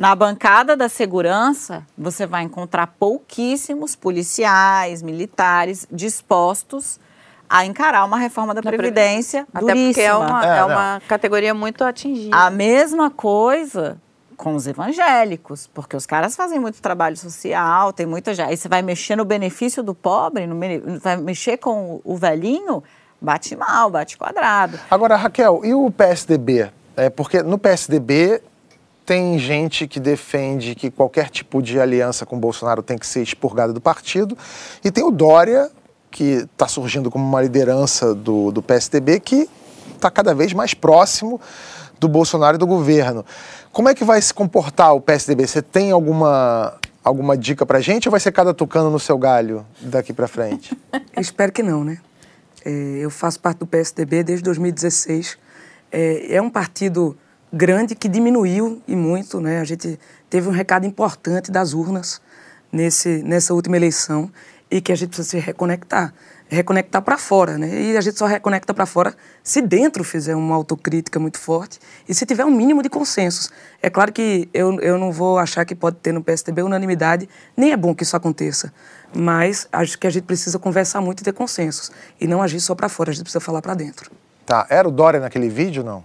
na bancada da segurança, você vai encontrar pouquíssimos policiais, militares dispostos a encarar uma reforma da, da Previdência. Até duríssima. porque é uma, é, é uma categoria muito atingida. A mesma coisa com os evangélicos, porque os caras fazem muito trabalho social, tem muita já. Aí você vai mexer no benefício do pobre, no, vai mexer com o velhinho, bate mal, bate quadrado. Agora, Raquel, e o PSDB? É porque no PSDB tem gente que defende que qualquer tipo de aliança com Bolsonaro tem que ser expurgada do partido. E tem o Dória, que está surgindo como uma liderança do, do PSDB, que está cada vez mais próximo do Bolsonaro e do governo. Como é que vai se comportar o PSDB? Você tem alguma, alguma dica para gente ou vai ser cada tucano no seu galho daqui para frente? Espero que não, né? É, eu faço parte do PSDB desde 2016. É, é um partido grande que diminuiu e muito, né? A gente teve um recado importante das urnas nesse, nessa última eleição e que a gente precisa se reconectar, reconectar para fora, né? E a gente só reconecta para fora se dentro fizer uma autocrítica muito forte e se tiver um mínimo de consensos. É claro que eu, eu não vou achar que pode ter no PSDB unanimidade, nem é bom que isso aconteça, mas acho que a gente precisa conversar muito e ter consensos e não agir só para fora, a gente precisa falar para dentro. Tá, era o Dória naquele vídeo, não?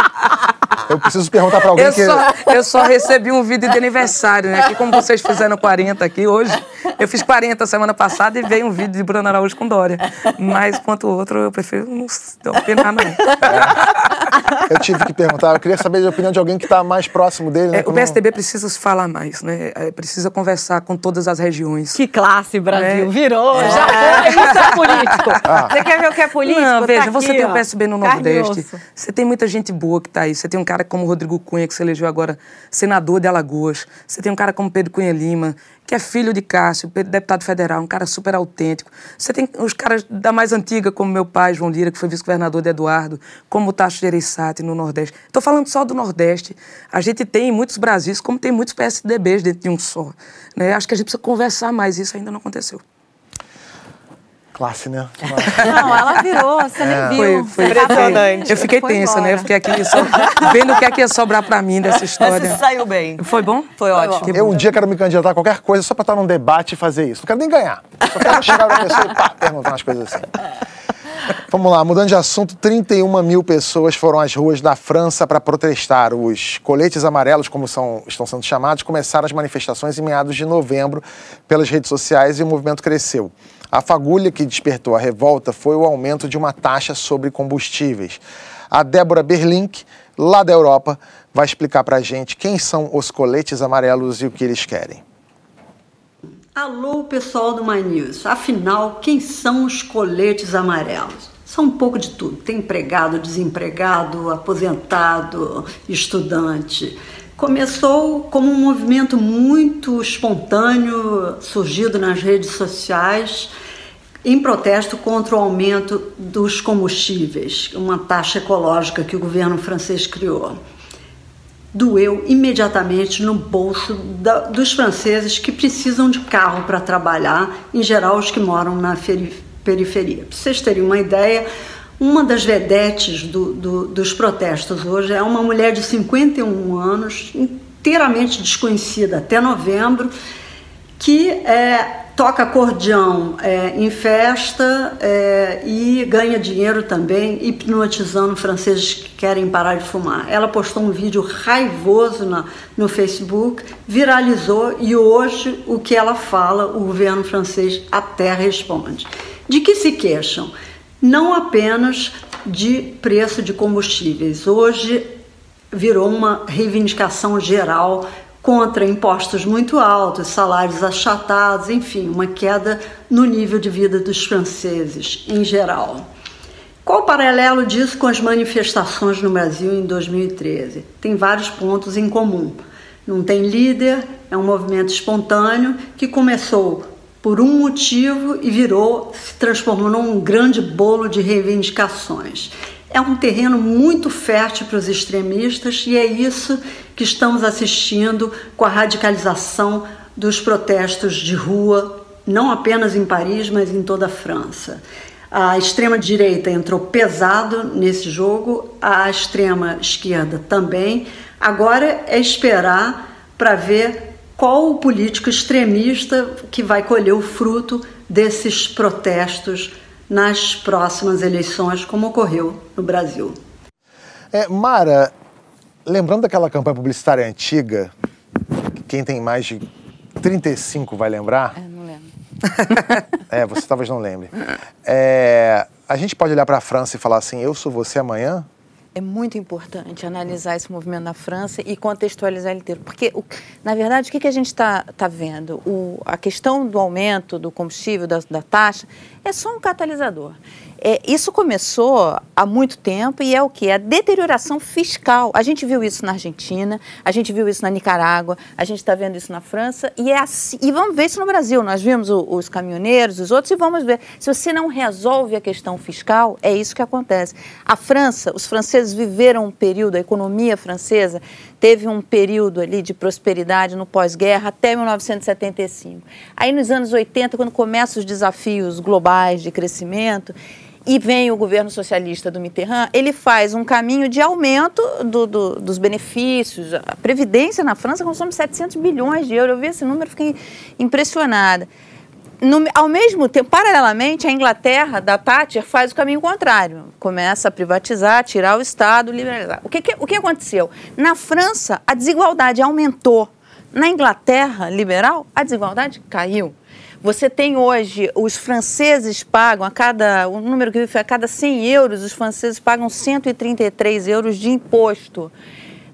Eu preciso perguntar para alguém eu que... Só, eu só recebi um vídeo de aniversário, né? Que como vocês fizeram 40 aqui hoje, eu fiz 40 semana passada e veio um vídeo de Bruno Araújo com Dória. Mas quanto o outro, eu prefiro não opinar, não. Eu tive que perguntar, eu queria saber a opinião de alguém que está mais próximo dele. Né? É, o PSDB precisa se falar mais, né? É, precisa conversar com todas as regiões. Que classe, Brasil! É. Virou! Já foi! Isso é político! Ah. Você quer ver o que é político? Não, veja, tá você aqui, tem o PSB no Nordeste. Você tem muita gente boa que está aí. Você tem um cara como o Rodrigo Cunha, que se elegeu agora senador de Alagoas. Você tem um cara como Pedro Cunha Lima, que é filho de Cássio, deputado federal, um cara super autêntico. Você tem os caras da mais antiga, como meu pai, João Lira, que foi vice-governador de Eduardo, como o Tasso Gereissati no Nordeste. Estou falando só do Nordeste. A gente tem muitos Brasis, como tem muitos PSDBs dentro de um só. Né? Acho que a gente precisa conversar mais, isso ainda não aconteceu classe, né? Não, ela virou, você nem é. viu. Foi, foi impressionante. Eu fiquei foi tensa, embora. né? Eu fiquei aqui só, vendo o que é que ia sobrar pra mim dessa história. Você saiu bem. Foi bom? Foi, foi ótimo. Eu um dia quero me candidatar a qualquer coisa só pra estar num debate e fazer isso. Não quero nem ganhar. Só quero chegar pra pessoa e pá, perguntar umas coisas assim. Vamos lá, mudando de assunto, 31 mil pessoas foram às ruas da França para protestar. Os coletes amarelos, como são, estão sendo chamados, começaram as manifestações em meados de novembro pelas redes sociais e o movimento cresceu. A fagulha que despertou a revolta foi o aumento de uma taxa sobre combustíveis. A Débora Berlink, lá da Europa, vai explicar para a gente quem são os coletes amarelos e o que eles querem. Alô, pessoal do My News. Afinal, quem são os coletes amarelos? São um pouco de tudo. Tem empregado, desempregado, aposentado, estudante. Começou como um movimento muito espontâneo, surgido nas redes sociais, em protesto contra o aumento dos combustíveis, uma taxa ecológica que o governo francês criou doeu imediatamente no bolso da, dos franceses que precisam de carro para trabalhar, em geral os que moram na periferia. Para vocês terem uma ideia, uma das vedetes do, do, dos protestos hoje é uma mulher de 51 anos, inteiramente desconhecida até novembro, que é, toca acordeão é, em festa é, e ganha dinheiro também hipnotizando franceses que querem parar de fumar. Ela postou um vídeo raivoso na, no Facebook, viralizou e hoje o que ela fala, o governo francês até responde. De que se queixam? Não apenas de preço de combustíveis. Hoje virou uma reivindicação geral contra impostos muito altos, salários achatados, enfim, uma queda no nível de vida dos franceses em geral. Qual o paralelo disso com as manifestações no Brasil em 2013? Tem vários pontos em comum. Não tem líder, é um movimento espontâneo que começou por um motivo e virou, se transformou num grande bolo de reivindicações. É um terreno muito fértil para os extremistas e é isso que estamos assistindo com a radicalização dos protestos de rua, não apenas em Paris, mas em toda a França. A extrema-direita entrou pesado nesse jogo, a extrema-esquerda também. Agora é esperar para ver qual o político extremista que vai colher o fruto desses protestos nas próximas eleições, como ocorreu no Brasil. É, Mara, lembrando daquela campanha publicitária antiga, que quem tem mais de 35 vai lembrar? Eu não lembro. é, você talvez não lembre. É, a gente pode olhar para a França e falar assim: eu sou você amanhã? É muito importante analisar esse movimento na França e contextualizar ele inteiro. Porque, na verdade, o que, que a gente está tá vendo? O, a questão do aumento do combustível, da, da taxa, é só um catalisador. É, isso começou há muito tempo e é o que? É a deterioração fiscal. A gente viu isso na Argentina, a gente viu isso na Nicarágua, a gente está vendo isso na França e, é assim, e vamos ver isso no Brasil. Nós vimos o, os caminhoneiros, os outros, e vamos ver. Se você não resolve a questão fiscal, é isso que acontece. A França, os franceses viveram um período, a economia francesa teve um período ali de prosperidade no pós-guerra até 1975. Aí nos anos 80, quando começam os desafios globais de crescimento, e vem o governo socialista do Mitterrand, ele faz um caminho de aumento do, do, dos benefícios. A Previdência na França consome 700 bilhões de euros. Eu vi esse número e fiquei impressionada. No, ao mesmo tempo, paralelamente, a Inglaterra, da Thatcher, faz o caminho contrário. Começa a privatizar, tirar o Estado, liberalizar. O que, que, o que aconteceu? Na França, a desigualdade aumentou. Na Inglaterra liberal, a desigualdade caiu. Você tem hoje, os franceses pagam a cada, o número que eu vi foi a cada 100 euros, os franceses pagam 133 euros de imposto.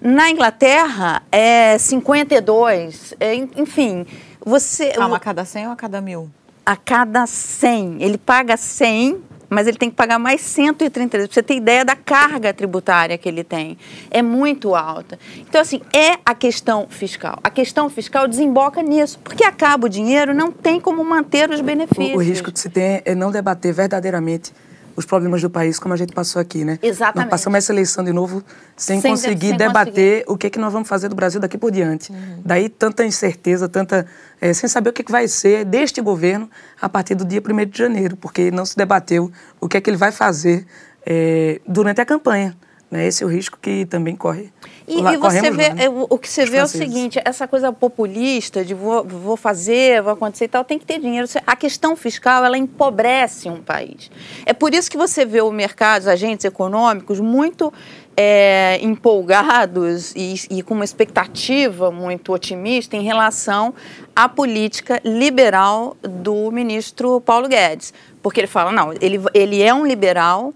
Na Inglaterra é 52, é, enfim, você... Calma, a cada 100 ou a cada mil? A cada 100. Ele paga 100 mas ele tem que pagar mais 133. Para você ter ideia da carga tributária que ele tem. É muito alta. Então, assim, é a questão fiscal. A questão fiscal desemboca nisso, porque acaba o dinheiro, não tem como manter os benefícios. O, o risco que se tem é não debater verdadeiramente os problemas do país, como a gente passou aqui, né? Exatamente. Nós passamos essa eleição de novo sem, sem conseguir sem debater conseguir. o que, é que nós vamos fazer do Brasil daqui por diante. Uhum. Daí tanta incerteza, tanta é, sem saber o que, é que vai ser deste governo a partir do dia 1 de janeiro, porque não se debateu o que é que ele vai fazer é, durante a campanha. Né? Esse é o risco que também corre. E, lá, e você vê, né? o que você Os vê franceses. é o seguinte: essa coisa populista de vou, vou fazer, vou acontecer e tal, tem que ter dinheiro. A questão fiscal ela empobrece um país. É por isso que você vê o mercado, os agentes econômicos muito é, empolgados e, e, com uma expectativa muito otimista em relação à política liberal do ministro Paulo Guedes. Porque ele fala, não, ele, ele é um liberal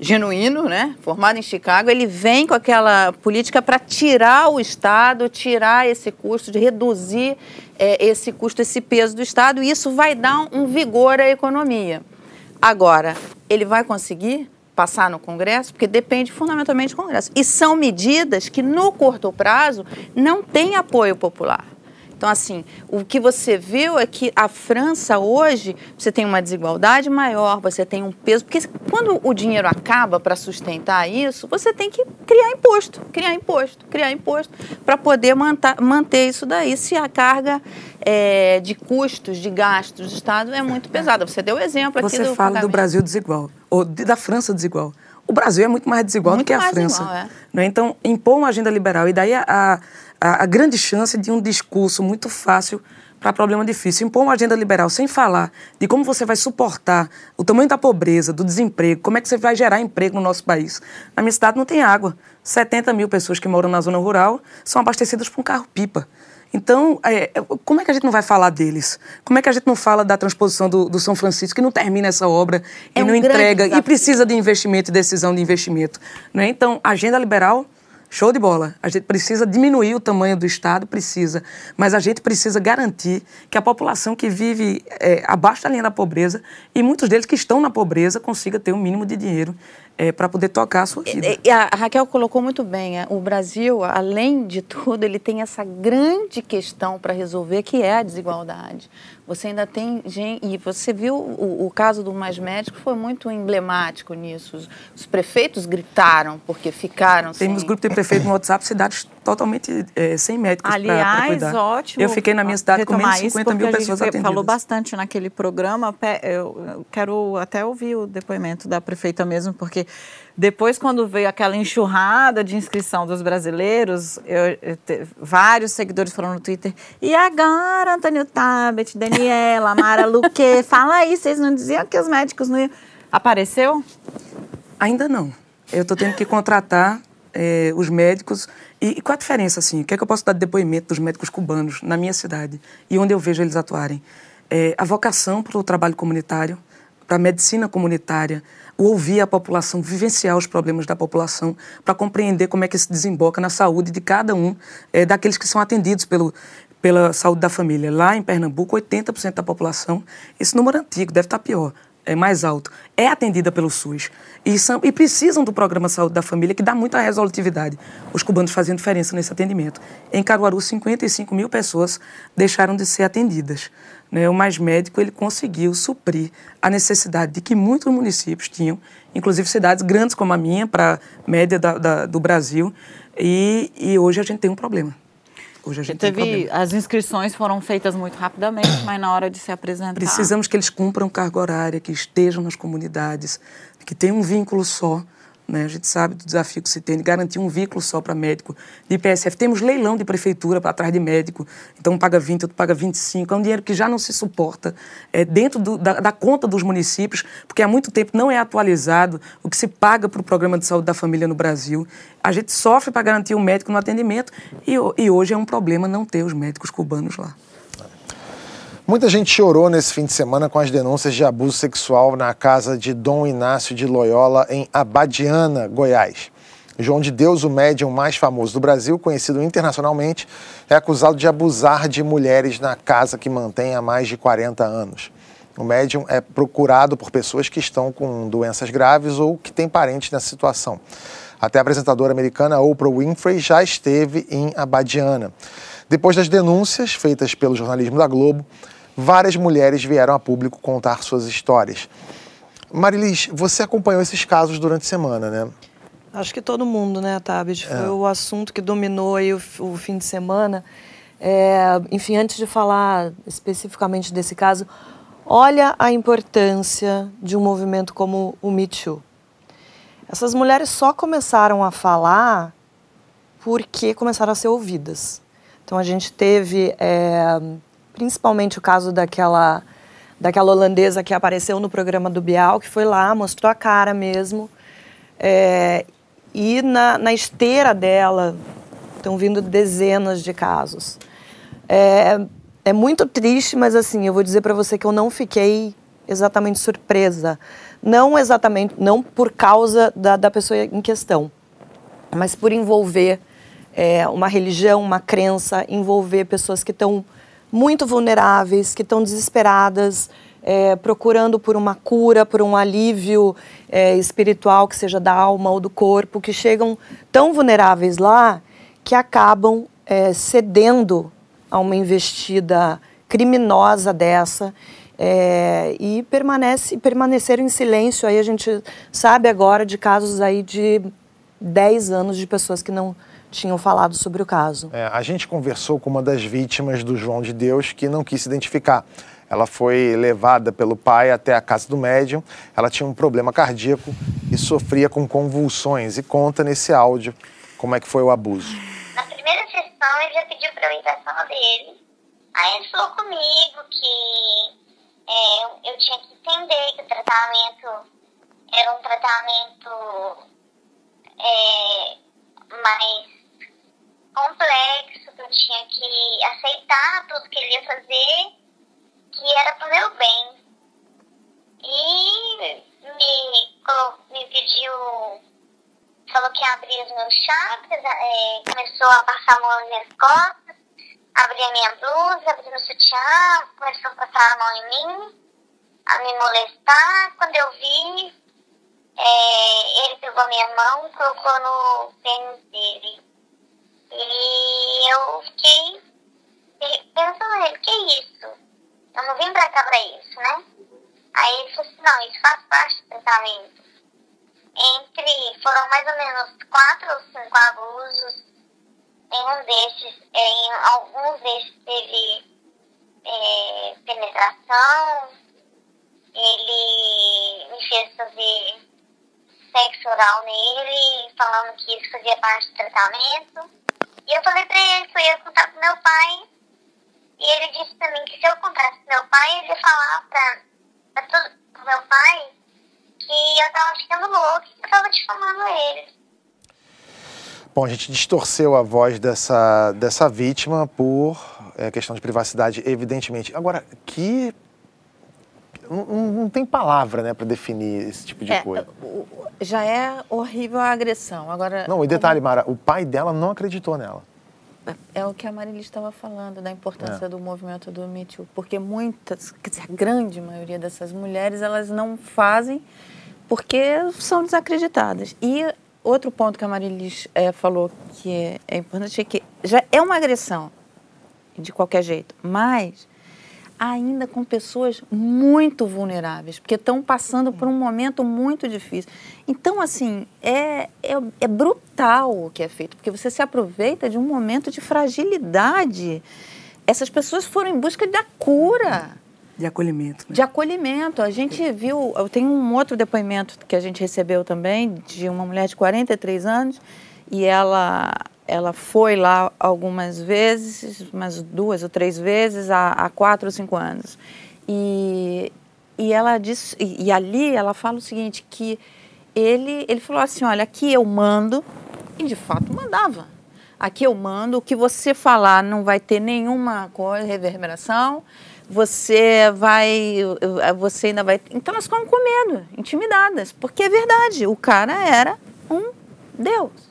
genuíno, né, formado em Chicago, ele vem com aquela política para tirar o Estado, tirar esse custo, de reduzir é, esse custo, esse peso do Estado, e isso vai dar um vigor à economia. Agora, ele vai conseguir passar no Congresso? Porque depende fundamentalmente do Congresso. E são medidas que, no curto prazo, não têm apoio popular. Então, assim, o que você viu é que a França hoje, você tem uma desigualdade maior, você tem um peso, porque quando o dinheiro acaba para sustentar isso, você tem que criar imposto, criar imposto, criar imposto, para poder manter, isso daí, se a carga é, de custos, de gastos do Estado é muito pesada. Você deu o exemplo aqui você do... Você fala do Brasil desigual, ou da França desigual. O Brasil é muito mais desigual muito do que a França. Igual, é. Né? Então, impor uma agenda liberal, e daí a, a a, a grande chance de um discurso muito fácil para problema difícil. Impor uma agenda liberal sem falar de como você vai suportar o tamanho da pobreza, do desemprego, como é que você vai gerar emprego no nosso país. Na minha cidade não tem água. 70 mil pessoas que moram na zona rural são abastecidas por um carro-pipa. Então, é, é, como é que a gente não vai falar deles? Como é que a gente não fala da transposição do, do São Francisco, que não termina essa obra é e um não entrega, e precisa de investimento e decisão de investimento? Não é? Então, agenda liberal Show de bola. A gente precisa diminuir o tamanho do Estado, precisa, mas a gente precisa garantir que a população que vive é, abaixo da linha da pobreza e muitos deles que estão na pobreza consiga ter um mínimo de dinheiro é, para poder tocar a sua vida. E, a Raquel colocou muito bem, é, o Brasil, além de tudo, ele tem essa grande questão para resolver que é a desigualdade. Você ainda tem gente. E você viu o, o caso do Mais Médico foi muito emblemático nisso. Os, os prefeitos gritaram porque ficaram. Temos sem... grupo de prefeito no WhatsApp, cidades totalmente é, sem médicos. Aliás, pra, pra ótimo. Eu fiquei na minha cidade com menos de 50 mil pessoas atendidas. falou bastante naquele programa. Eu quero até ouvir o depoimento da prefeita mesmo, porque depois, quando veio aquela enxurrada de inscrição dos brasileiros, eu, eu, vários seguidores foram no Twitter. E agora, Antônio Tabet, Daniela, Mara Luque, fala aí, vocês não diziam que os médicos não iam. Apareceu? Ainda não. Eu estou tendo que contratar é, os médicos. E, e, qual a diferença, assim? O que é que eu posso dar de depoimento dos médicos cubanos na minha cidade e onde eu vejo eles atuarem? É, a vocação para o trabalho comunitário, para a medicina comunitária, ouvir a população, vivenciar os problemas da população, para compreender como é que se desemboca na saúde de cada um é, daqueles que são atendidos pelo, pela saúde da família. Lá em Pernambuco, 80% da população, esse número antigo, deve estar pior, é mais alto, é atendida pelo SUS. E, são, e precisam do programa Saúde da Família, que dá muita resolutividade. Os cubanos fazendo diferença nesse atendimento. Em Caruaru, 55 mil pessoas deixaram de ser atendidas né, o Mais Médico ele conseguiu suprir a necessidade de que muitos municípios tinham, inclusive cidades grandes como a minha, para a média da, da, do Brasil, e, e hoje a gente tem um problema. Hoje a gente teve, tem um problema. As inscrições foram feitas muito rapidamente, mas na hora de se apresentar... Precisamos que eles cumpram carga horária, que estejam nas comunidades, que tenham um vínculo só, né? A gente sabe do desafio que se tem de garantir um vínculo só para médico de PSF. Temos leilão de prefeitura para atrás de médico, então um paga 20, outro paga 25. É um dinheiro que já não se suporta é, dentro do, da, da, conta dos municípios, porque há muito tempo não é atualizado o que se paga para o programa de saúde da família no Brasil. A gente sofre para garantir o médico no atendimento e, e hoje é um problema não ter os médicos cubanos lá. Muita gente chorou nesse fim de semana com as denúncias de abuso sexual na casa de Dom Inácio de Loyola, em Abadiana, Goiás. João de Deus, o médium mais famoso do Brasil, conhecido internacionalmente, é acusado de abusar de mulheres na casa que mantém há mais de 40 anos. O médium é procurado por pessoas que estão com doenças graves ou que têm parentes nessa situação. Até a apresentadora americana Oprah Winfrey já esteve em Abadiana. Depois das denúncias feitas pelo jornalismo da Globo, várias mulheres vieram a público contar suas histórias. Marilis, você acompanhou esses casos durante a semana, né? Acho que todo mundo, né, Tabit? Foi é. o assunto que dominou aí o, o fim de semana. É, enfim, antes de falar especificamente desse caso, olha a importância de um movimento como o Me Too. Essas mulheres só começaram a falar porque começaram a ser ouvidas. Então a gente teve é, principalmente o caso daquela, daquela holandesa que apareceu no programa do Bial, que foi lá, mostrou a cara mesmo. É, e na, na esteira dela estão vindo dezenas de casos. É, é muito triste, mas assim, eu vou dizer para você que eu não fiquei exatamente surpresa. Não exatamente, não por causa da, da pessoa em questão, mas por envolver é, uma religião, uma crença, envolver pessoas que estão muito vulneráveis, que estão desesperadas, é, procurando por uma cura, por um alívio é, espiritual, que seja da alma ou do corpo, que chegam tão vulneráveis lá que acabam é, cedendo a uma investida criminosa dessa é, e permanece, permaneceram em silêncio. Aí a gente sabe agora de casos aí de 10 anos de pessoas que não tinham falado sobre o caso. É, a gente conversou com uma das vítimas do João de Deus que não quis se identificar. Ela foi levada pelo pai até a casa do médium. Ela tinha um problema cardíaco e sofria com convulsões. E conta nesse áudio como é que foi o abuso. Na primeira sessão, ele já pediu para eu ir para sala dele. Aí ele falou comigo que é, eu tinha que entender que o tratamento era um tratamento é, mais complexo, que eu tinha que aceitar tudo que ele ia fazer, que era pro meu bem. E me, me pediu, falou que abria os meus chakras, é, começou a passar a mão nas minhas costas, abria minha blusa, abria meu sutiã, começou a passar a mão em mim, a me molestar. Quando eu vi, é, ele pegou a minha mão e colocou no pênis dele. E eu fiquei pensando que isso? Eu não vim pra cá pra isso, né? Aí ele falou assim, não, isso faz parte do tratamento. Entre, foram mais ou menos quatro ou cinco abusos. Em um desses, em alguns desses teve é, penetração. Ele me fez fazer sexo oral nele, falando que isso fazia parte do tratamento. E eu falei pra ele que eu ia contar pro meu pai. E ele disse pra mim que se eu contasse pro meu pai, ele ia falar pra, pra todo, pro meu pai que eu tava ficando louco e que eu tava difamando ele. Bom, a gente distorceu a voz dessa, dessa vítima por é, questão de privacidade, evidentemente. Agora, que não, não, tem palavra né, para definir esse tipo de é, coisa. Já é horrível a agressão. Agora, não, e detalhe, Mara, o pai dela não acreditou nela. É o que a Marilis estava falando, da importância é. do movimento do Me Too. Porque muitas, quer dizer, a grande maioria dessas mulheres, elas não fazem porque são desacreditadas. E outro ponto que a Marilis é, falou que é, é importante é que já é uma agressão, de qualquer jeito, mas ainda com pessoas muito vulneráveis, porque estão passando por um momento muito difícil. Então, assim, é, é, é, brutal o que é feito, porque você se aproveita de um momento de fragilidade. Essas pessoas foram em busca da cura. De acolhimento. Né? De acolhimento. A gente viu, eu tenho um outro depoimento que a gente recebeu também, de uma mulher de 43 anos, e ela ela foi lá algumas vezes, umas duas ou três vezes, há, há quatro ou cinco anos. E, e ela disse, e, e, ali ela fala o seguinte, que ele, ele falou assim, olha, aqui eu mando, e de fato mandava. Aqui eu mando, o que você falar não vai ter nenhuma reverberação, você vai, você ainda vai... Então nós ficamos com medo, intimidadas, porque é verdade, o cara era um Deus.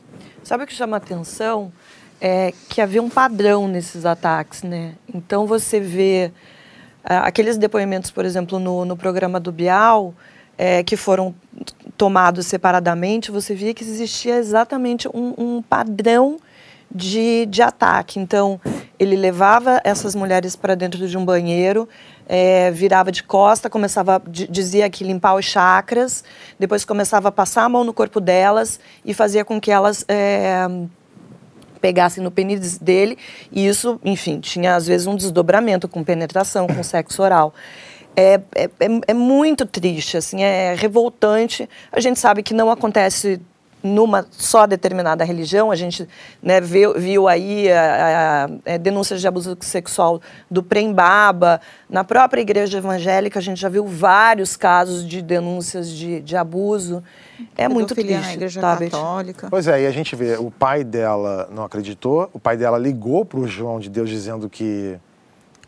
Sabe o que chama atenção? É que havia um padrão nesses ataques, né? Então você vê uh, aqueles depoimentos, por exemplo, no, no programa do Bial, é, que foram tomados separadamente, você via que existia exatamente um, um padrão de, de ataque. Então, ele levava essas mulheres para dentro de um banheiro, é, virava de costa, começava, dizia que limpar os chakras, depois começava a passar a mão no corpo delas e fazia com que elas é, pegassem no pênis dele. E isso, enfim, tinha às vezes um desdobramento com penetração, com sexo oral. É, é, é, é muito triste, assim, é revoltante. A gente sabe que não acontece numa só determinada religião. A gente né, viu, viu aí a, a, a, é, denúncias de abuso sexual do Prembaba. Na própria igreja evangélica, a gente já viu vários casos de denúncias de, de abuso. É muito triste. na igreja tá, católica. Pois é, e a gente vê, o pai dela não acreditou, o pai dela ligou para o João de Deus dizendo que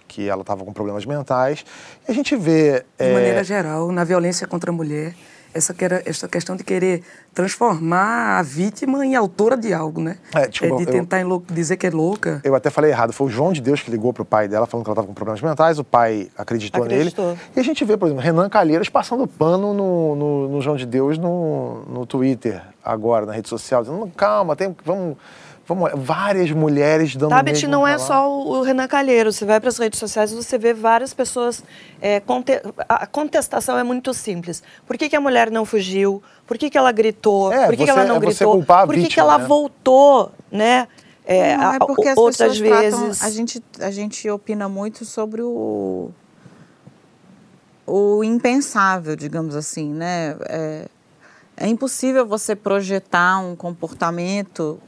que ela estava com problemas mentais. E a gente vê... De é... maneira geral, na violência contra a mulher, essa, essa questão de querer transformar a vítima em autora de algo, né? É, tipo, é de tentar eu, dizer que é louca. Eu até falei errado, foi o João de Deus que ligou pro pai dela falando que ela estava com problemas mentais, o pai acreditou, acreditou, nele. E a gente vê, por exemplo, Renan Calheiros passando pano no, no, no João de Deus no, no Twitter, agora, na rede social, dizendo, calma, tem, vamos Vamos, várias mulheres dando Tabet não é só o Renan Calheiro. Você vai para as redes sociais e você vê várias pessoas. É, conte... A contestação é muito simples. Por que, que a mulher não fugiu? Por que, que ela gritou? É, Por que, você, que ela não é gritou? Por que, vítima, que ela né? voltou, né? É, não, é porque as outras vezes. Tratam, a, gente, a gente opina muito sobre o. o impensável, digamos assim, né? É, é impossível você projetar um comportamento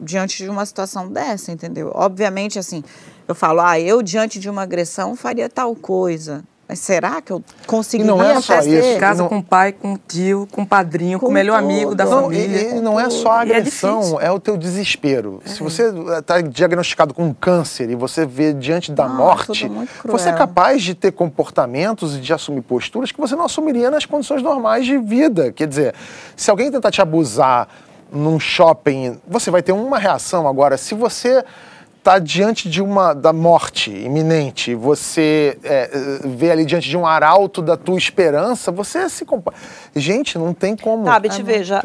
diante de uma situação dessa, entendeu? Obviamente, assim, eu falo, ah, eu diante de uma agressão faria tal coisa. Mas será que eu conseguiria não é só isso. Casa não... com o pai, com o tio, com o padrinho, com, com o melhor tudo. amigo da não, família. E, e não é só a é agressão, é, é, o teu desespero. É. Se você está diagnosticado com um câncer e você vê diante da morte, você é capaz de ter comportamentos e de assumir posturas que você não assumiria nas condições normais de vida. Quer dizer, se alguém tentar te abusar num shopping, você vai ter uma reação. Agora, se você está diante de uma da morte iminente, você é, vê ali diante de um arauto da tua esperança, você se compara. Gente, não tem como. Sabe, te é veja,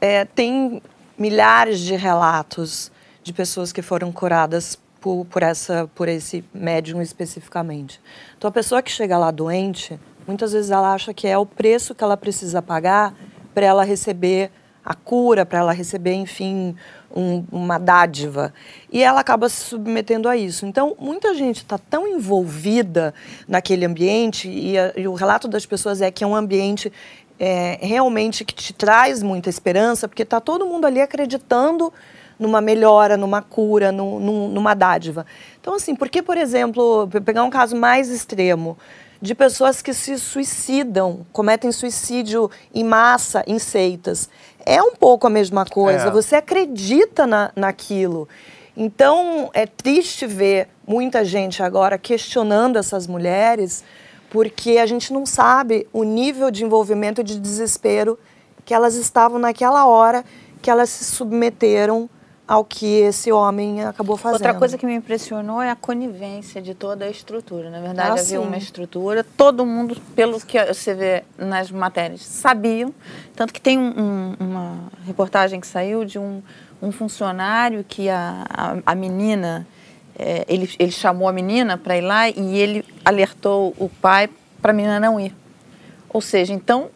é, tem milhares de relatos de pessoas que foram curadas por, por, essa, por esse médium especificamente. Então, a pessoa que chega lá doente, muitas vezes ela acha que é o preço que ela precisa pagar para ela receber a cura, para ela receber, enfim, um, uma dádiva. E ela acaba se submetendo a isso. Então, muita gente está tão envolvida naquele ambiente, e, a, e, o relato das pessoas é que é um ambiente é, realmente que te traz muita esperança, porque está todo mundo ali acreditando numa melhora, numa cura, num, num, numa dádiva. Então, assim, por que, por exemplo, pegar um caso mais extremo, de pessoas que se suicidam, cometem suicídio em massa em seitas é um pouco a mesma coisa. É. Você acredita na, naquilo. Então, é triste ver muita gente agora questionando essas mulheres, porque a gente não sabe o nível de envolvimento e de desespero que elas estavam naquela hora que elas se submeteram ao que esse homem acabou fazendo. Outra coisa que me impressionou é a conivência de toda a estrutura. Na verdade, ah, havia sim. uma estrutura, todo mundo, pelo que você vê nas matérias, sabiam. Tanto que tem um, uma reportagem que saiu de um, um funcionário que a, a, a menina, é, ele, ele chamou a menina para ir lá e ele alertou o pai para a menina não ir. Ou seja, então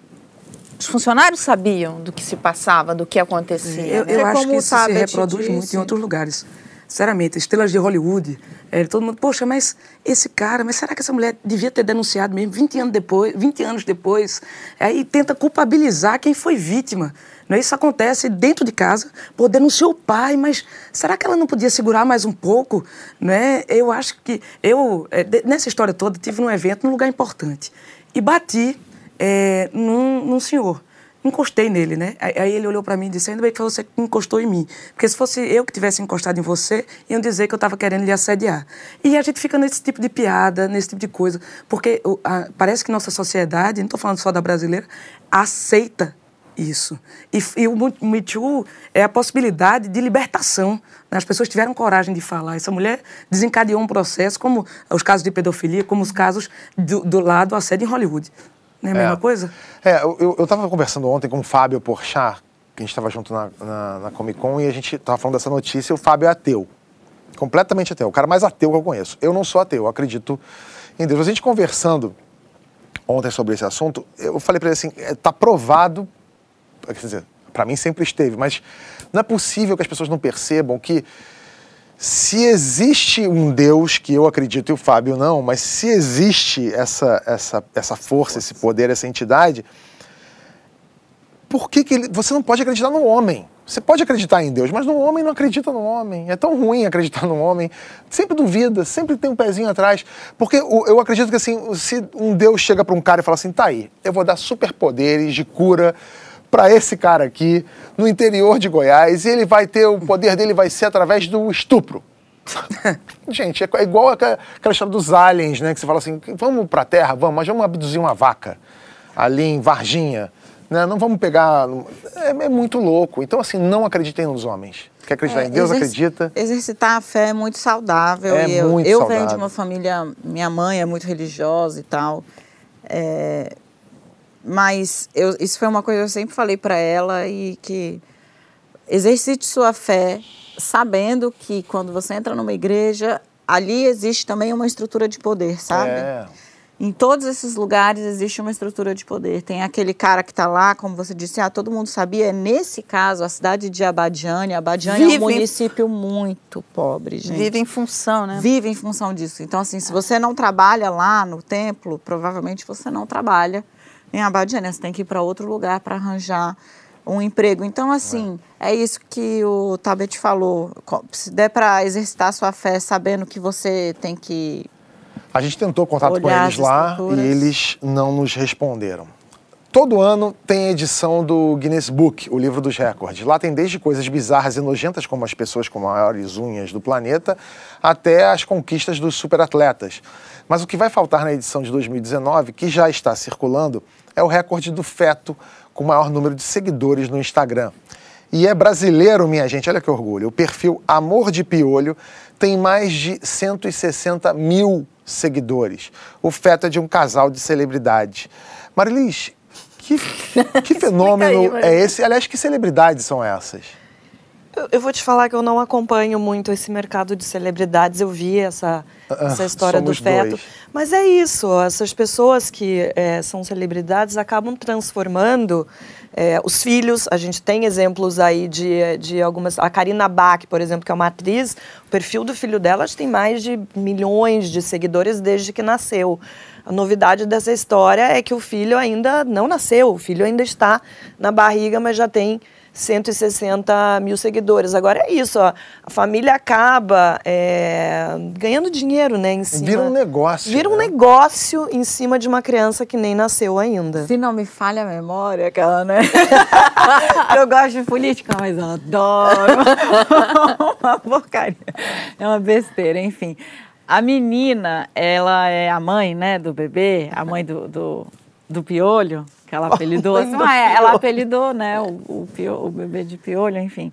os funcionários sabiam do que se passava, do que acontecia. Eu, eu acho que isso se reproduz muito em outros lugares. Sinceramente, estrelas de Hollywood, é, todo mundo, poxa, mas esse cara, mas será que essa mulher devia ter denunciado mesmo 20 anos depois, 20 anos depois? Aí tenta culpabilizar quem foi vítima. Não é? Isso acontece dentro de casa, pô, denunciou o pai, mas será que ela não podia segurar mais um pouco? Né? Eu acho que eu, é, nessa história toda, tive num evento, num lugar importante. E bati é, num, num senhor. Encostei nele, né? Aí ele olhou para mim e disse: Ainda bem que você encostou em mim. Porque se fosse eu que tivesse encostado em você, iam dizer que eu estava querendo lhe assediar. E a gente fica nesse tipo de piada, nesse tipo de coisa. Porque parece que nossa sociedade, não estou falando só da brasileira, aceita isso. E, e, o Me Too é a possibilidade de libertação. Né? As pessoas tiveram coragem de falar. Essa mulher desencadeou um processo, como os casos de pedofilia, como os casos do, do lado assédio em Hollywood. Não é a mesma é. coisa? É, eu estava conversando ontem com o Fábio Porchat, que a gente estava junto na, na, na, Comic Con, e a gente estava falando dessa notícia, e o Fábio é ateu. Completamente ateu. O cara mais ateu que eu conheço. Eu não sou ateu, eu acredito em Deus. A gente conversando ontem sobre esse assunto, eu falei para ele assim, está é, provado, quer dizer, para mim sempre esteve, mas não é possível que as pessoas não percebam que se existe um Deus, que eu acredito e o Fábio não, mas se existe essa, essa, essa força, esse poder, essa entidade, por que, que ele, você não pode acreditar no homem? Você pode acreditar em Deus, mas no homem não acredita no homem. É tão ruim acreditar no homem. Sempre duvida, sempre tem um pezinho atrás. Porque eu acredito que assim, se um Deus chega para um cara e fala assim, tá aí, eu vou dar superpoderes de cura para esse cara aqui no interior de Goiás e ele vai ter o poder dele vai ser através do estupro. Gente, é igual aquela história dos aliens, né? Que você fala assim, vamos para a Terra, vamos, mas vamos abduzir uma vaca ali em Varginha. Né? Não vamos pegar. É, é, muito louco. Então, assim, não acreditem nos homens. Quer acreditar é, em Deus, acredita. Exercitar a fé é muito saudável. É eu, muito eu saudável. venho de uma família. Minha mãe é muito religiosa e tal. É, mas eu, isso foi uma coisa que eu sempre falei para ela e que exercite sua fé sabendo que quando você entra numa igreja, ali existe também uma estrutura de poder, sabe? É. Em todos esses lugares existe uma estrutura de poder. Tem aquele cara que está lá, como você disse, ah, todo mundo sabia. Nesse caso, a cidade de Abadiane, Abadiane Vive é um município muito pobre, gente. Vive em função, né? Vive em função disso. Então, assim, se você não trabalha lá no templo, provavelmente você não trabalha em Abadiânia. Você tem que ir para outro lugar para arranjar um emprego. Então, assim, é, é isso que o Tabet falou. Se der para exercitar sua fé sabendo que você tem que. A gente tentou contato com eles lá e eles não nos responderam. Todo ano tem edição do Guinness Book, o livro dos recordes. Lá tem desde coisas bizarras e nojentas, como as pessoas com maiores unhas do planeta, até as conquistas dos superatletas. Mas o que vai faltar na edição de 2019, que já está circulando, é o recorde do feto com maior número de seguidores no Instagram. E é brasileiro, minha gente, olha que orgulho. O perfil Amor de Piolho tem mais de 160 mil seguidores. O feto é de um casal de celebridades. Marilis, que, que fenômeno aí, é esse? Aliás, que celebridades são essas? Eu, eu, vou te falar que eu não acompanho muito esse mercado de celebridades. Eu vi essa, ah, essa história do feto. Dois. Mas é isso, essas pessoas que é, são celebridades acabam transformando é, os filhos. A gente tem exemplos aí de, de algumas. A Karina Bach, por exemplo, que é uma atriz, o perfil do filho dela tem mais de milhões de seguidores desde que nasceu. A novidade dessa história é que o filho ainda não nasceu, o filho ainda está na barriga, mas já tem 160 mil seguidores. Agora é isso, ó, a família acaba é, ganhando dinheiro, né, em cima. Vira um negócio. Vira um né? negócio em cima de uma criança que nem nasceu ainda. Se não me falha a memória, aquela, né? eu gosto de política, mas eu adoro. uma porcaria. É uma besteira, enfim. A menina, ela é a mãe, né, do bebê, a mãe do, do, do piolho, que ela apelidou. Assim, é, ela apelidou, né, o, o, piolho, o, bebê de piolho, enfim.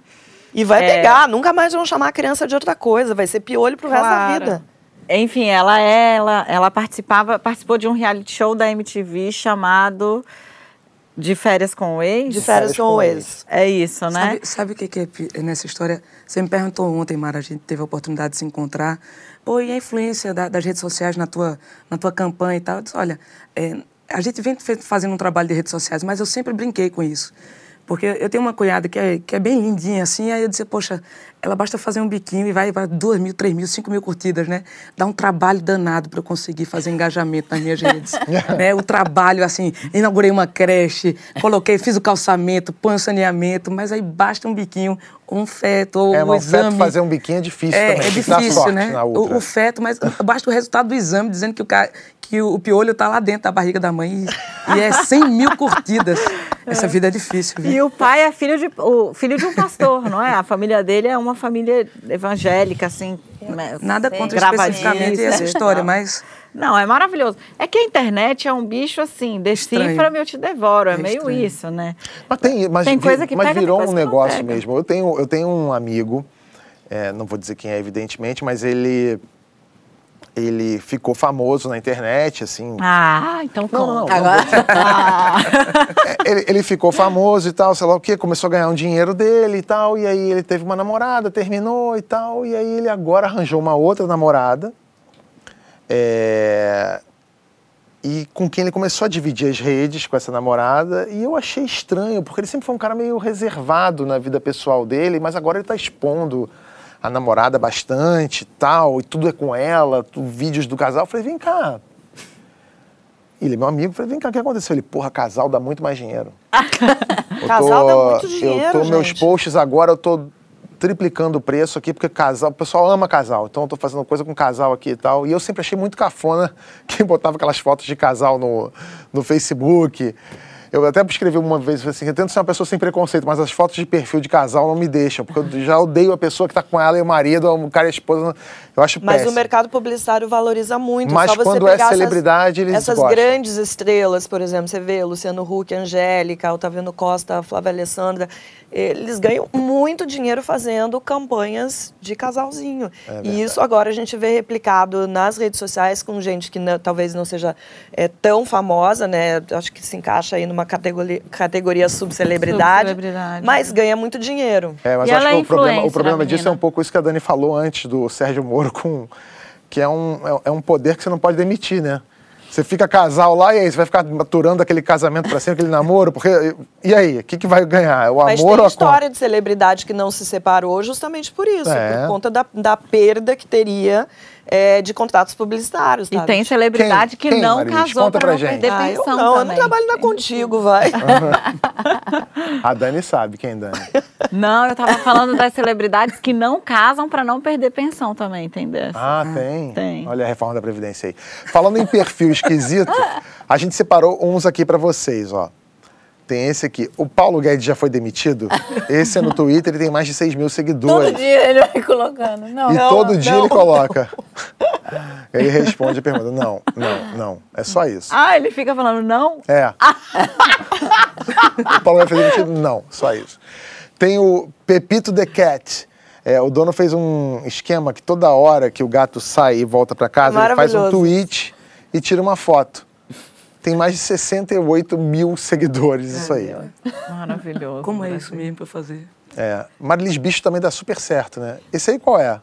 E vai é... pegar, nunca mais vão chamar a criança de outra coisa, vai ser piolho pro claro. resto da vida. Enfim, ela é, ela, ela participava, participou de um reality show da MTV chamado de férias com o ex? De férias, com, com o ex. É isso, né? Sabe o que, que é nessa história? Você me perguntou ontem, Mara, a gente teve a oportunidade de se encontrar. Pô, e a influência da, das redes sociais na tua, na tua campanha e tal? Eu disse, olha, é, a gente vem fazendo um trabalho de redes sociais, mas eu sempre brinquei com isso. Porque eu tenho uma cunhada que é, que é bem lindinha, assim, aí eu disse, poxa, ela basta fazer um biquinho e vai para duas mil, três mil, cinco mil curtidas, né? Dá um trabalho danado para eu conseguir fazer engajamento nas minhas redes. né? O trabalho, assim, inaugurei uma creche, coloquei, fiz o calçamento, põe o saneamento, mas aí basta um biquinho, um feto, ou é, um exame. feto fazer um biquinho é difícil é, também. É difícil, né? O, o, feto, mas basta o resultado do exame dizendo que o, cara, que o, piolho está lá dentro da barriga da mãe e, e é 100 mil curtidas. Essa vida é difícil. Viu? E o pai é filho de, o filho de um pastor, não é? A família dele é uma família evangélica, assim. Né, Nada contra especificamente essa história, mas. Não, é maravilhoso. É que a internet é um bicho assim, decifra-me, eu te devoro. É, é meio estranho. isso, né? Mas tem, mas, tem coisa que mas pega, virou um negócio mesmo. Eu tenho, eu tenho um amigo, é, não vou dizer quem é, evidentemente, mas ele ele ficou famoso na internet, assim. Ah, então não, não, não, Agora... ah. ele, ele, ficou famoso e tal, sei lá o quê, começou a ganhar um dinheiro dele e tal, e aí ele teve uma namorada, terminou e tal, e aí ele agora arranjou uma outra namorada, é... e com quem ele começou a dividir as redes com essa namorada, e eu achei estranho, porque ele sempre foi um cara meio reservado na vida pessoal dele, mas agora ele está expondo a namorada bastante tal, e tudo é com ela, tu, vídeos do casal. Eu falei, vem cá. Ele é meu amigo, eu falei, vem cá, o que aconteceu? Ele, porra, casal dá muito mais dinheiro. casal dá muito dinheiro, Eu tô, gente. meus posts agora, eu tô triplicando o preço aqui, porque casal, o pessoal ama casal. Então eu tô fazendo coisa com casal aqui e tal. E eu sempre achei muito cafona quem botava aquelas fotos de casal no, no Facebook. Eu até escrevi uma vez assim: eu tento ser uma pessoa sem preconceito, mas as fotos de perfil de casal não me deixam, porque eu já odeio a pessoa que está com ela e o marido, o cara e a esposa. Eu acho Mas péssimo. o mercado publicitário valoriza muito. Mas quando é celebridade, essas, eles Essas gostam. grandes estrelas, por exemplo, você vê Luciano Huck, Angélica, Otaviano Costa, Flávia Alessandra, eles ganham muito dinheiro fazendo campanhas de casalzinho. É e isso agora a gente vê replicado nas redes sociais com gente que não, talvez não seja é, tão famosa, né? Acho que se encaixa aí numa categoria, categoria subcelebridade, subcelebridade mas ganha muito dinheiro. É, mas e acho que é o problema, o problema disso é um pouco isso que a Dani falou antes do Sérgio Moro com que é um, é, é um poder que você não pode demitir, né? Você fica casal lá e aí você vai ficar maturando aquele casamento para sempre, aquele namoro, porque E aí, o que, que vai ganhar? O Mas amor tem ou a história de celebridade que não se separou justamente por isso, É. por conta da, da perda que teria é, de contratos publicitários. E tem celebridade Quem? que Quem, não Marilis? casou Conta para pra não gente. perder Ah, eu pensão não, eu não também. trabalho ainda contigo, vai. A Dani sabe quem, Dani? Não, eu tava falando das celebridades que não casam para não perder pensão também, tem dessa. Ah, tem? Tem. Olha a reforma da Previdência aí. Falando em perfil esquisito, a gente separou uns aqui pra vocês, ó. Tem esse aqui. O Paulo Guedes já foi demitido? Esse é no Twitter, ele tem mais de 6 mil seguidores. Todo dia ele vai colocando. Não, E não, todo dia não. ele coloca. Ele responde a pergunta: não, não, não. É só isso. Ah, ele fica falando não? É. o Paulo vai fazer demitido? Não, só isso. Tem o Pepito the Cat. É, o dono fez um esquema que toda hora que o gato sai e volta pra casa, ele faz um tweet e tira uma foto. Tem mais de 68 mil seguidores isso aí. Maravilhoso. Como é isso mesmo pra fazer? É. Marilis Bicho também dá super certo, né? Esse aí qual é?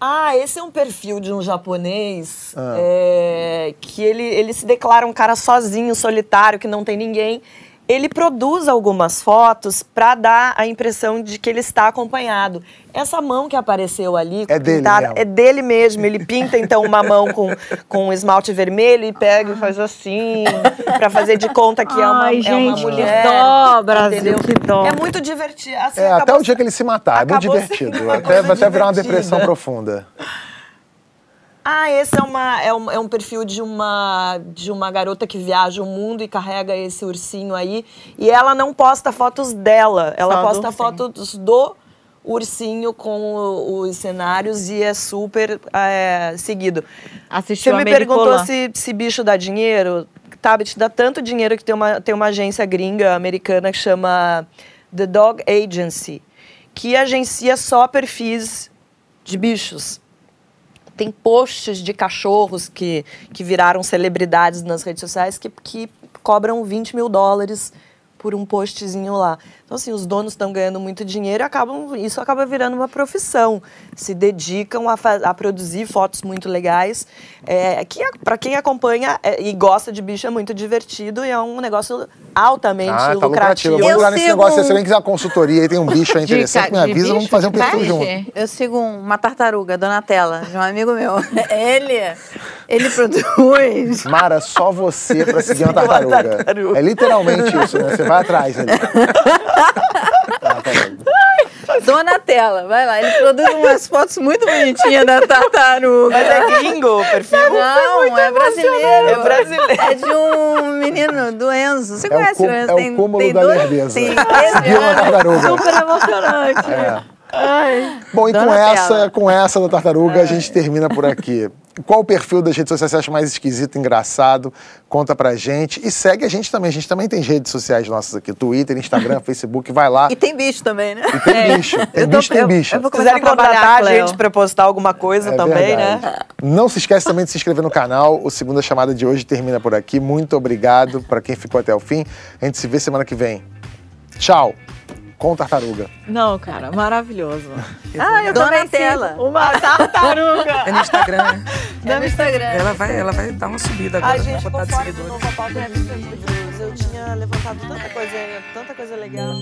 Ah, esse é um perfil de um japonês Ah. é, que ele, ele se declara um cara sozinho, solitário, que não tem ninguém. Ele produz algumas fotos para dar a impressão de que ele está acompanhado. Essa mão que apareceu ali, É dele pintada, é dele mesmo. Ele pinta então uma mão com, com esmalte vermelho e pega e faz assim, para fazer de conta que é uma, Ai, é uma gente, mulher. que dó, Brasil, entendeu? que dó. É muito divertido. Assim, É, até o dia que ele se matar. É muito divertido. uma Até, até virar uma depressão profunda. Ah, esse é, uma, é, um, é um perfil de uma, de uma garota que viaja o mundo e carrega esse ursinho aí. E ela não posta fotos dela, ela Só do posta ursinho. fotos do ursinho com o- os cenários e é super é, seguido. Assistiu Você me Americola? perguntou se, se bicho dá dinheiro. Tabit dá tanto dinheiro que tem uma, tem uma agência gringa americana que chama The Dog Agency, que agencia só perfis de bichos. Tem posts de cachorros que, que viraram celebridades nas redes sociais que, que cobram 20 mil dólares por um postzinho lá. Então, assim, os donos estão ganhando muito dinheiro e acabam, isso acaba virando uma profissão. Se dedicam a, a produzir fotos muito legais. É, que, para quem acompanha é, e gosta de bicho, é muito divertido e é um negócio altamente Ah, tá lucrativo. lucrativo. Vamos Eu entrar nesse negócio. um- Se alguém quiser uma consultoria e tem um bicho aí interessante, Dica me avisa, vamos bicho fazer um perfil junto. Eu sigo uma tartaruga, Donatella, de um amigo meu. Ele, ele produz. Mara, só você pra seguir uma Uma tartaruga. tartaruga. É literalmente isso, né? Você vai atrás ali. Tartaruga. Donatella, vai lá. Ele produz umas fotos muito bonitinhas da tartaruga. Mas é gringo o perfil? Não, é brasileiro. É brasileiro. É de um menino do Enzo. Você É o conhece cum- o Enzo? é o cúmulo da dois- lerdeza. Tem Seguir uma tartaruga. Super emocionante. É. Ai. Bom, e com essa, com essa da tartaruga, a gente termina por aqui. Qual o perfil das redes sociais você acha mais esquisito, engraçado? Conta pra gente. E segue a gente também. A gente também tem redes sociais nossas aqui: Twitter, Instagram, Facebook. Vai lá. E tem bicho também, né? E tem bicho. Tem Eu tô- bicho, tem eu- bicho. eu vou Se começar quiserem contratar a gente para postar alguma coisa É também, verdade. né? Não se esquece também de se inscrever no canal. O Segunda Chamada de hoje termina por aqui. Muito obrigado para quem ficou até o fim. A gente se vê semana que vem. Tchau. Com tartaruga. Não, cara, maravilhoso. Ah, eu Donatella. Uma tartaruga. É no Instagram, né? É no Instagram. Ela vai, ela vai dar uma subida agora, A vai gente botar de conforme de seguidores. novo a pauta livros. Eu tinha levantado tanta coisa, tanta coisa legal.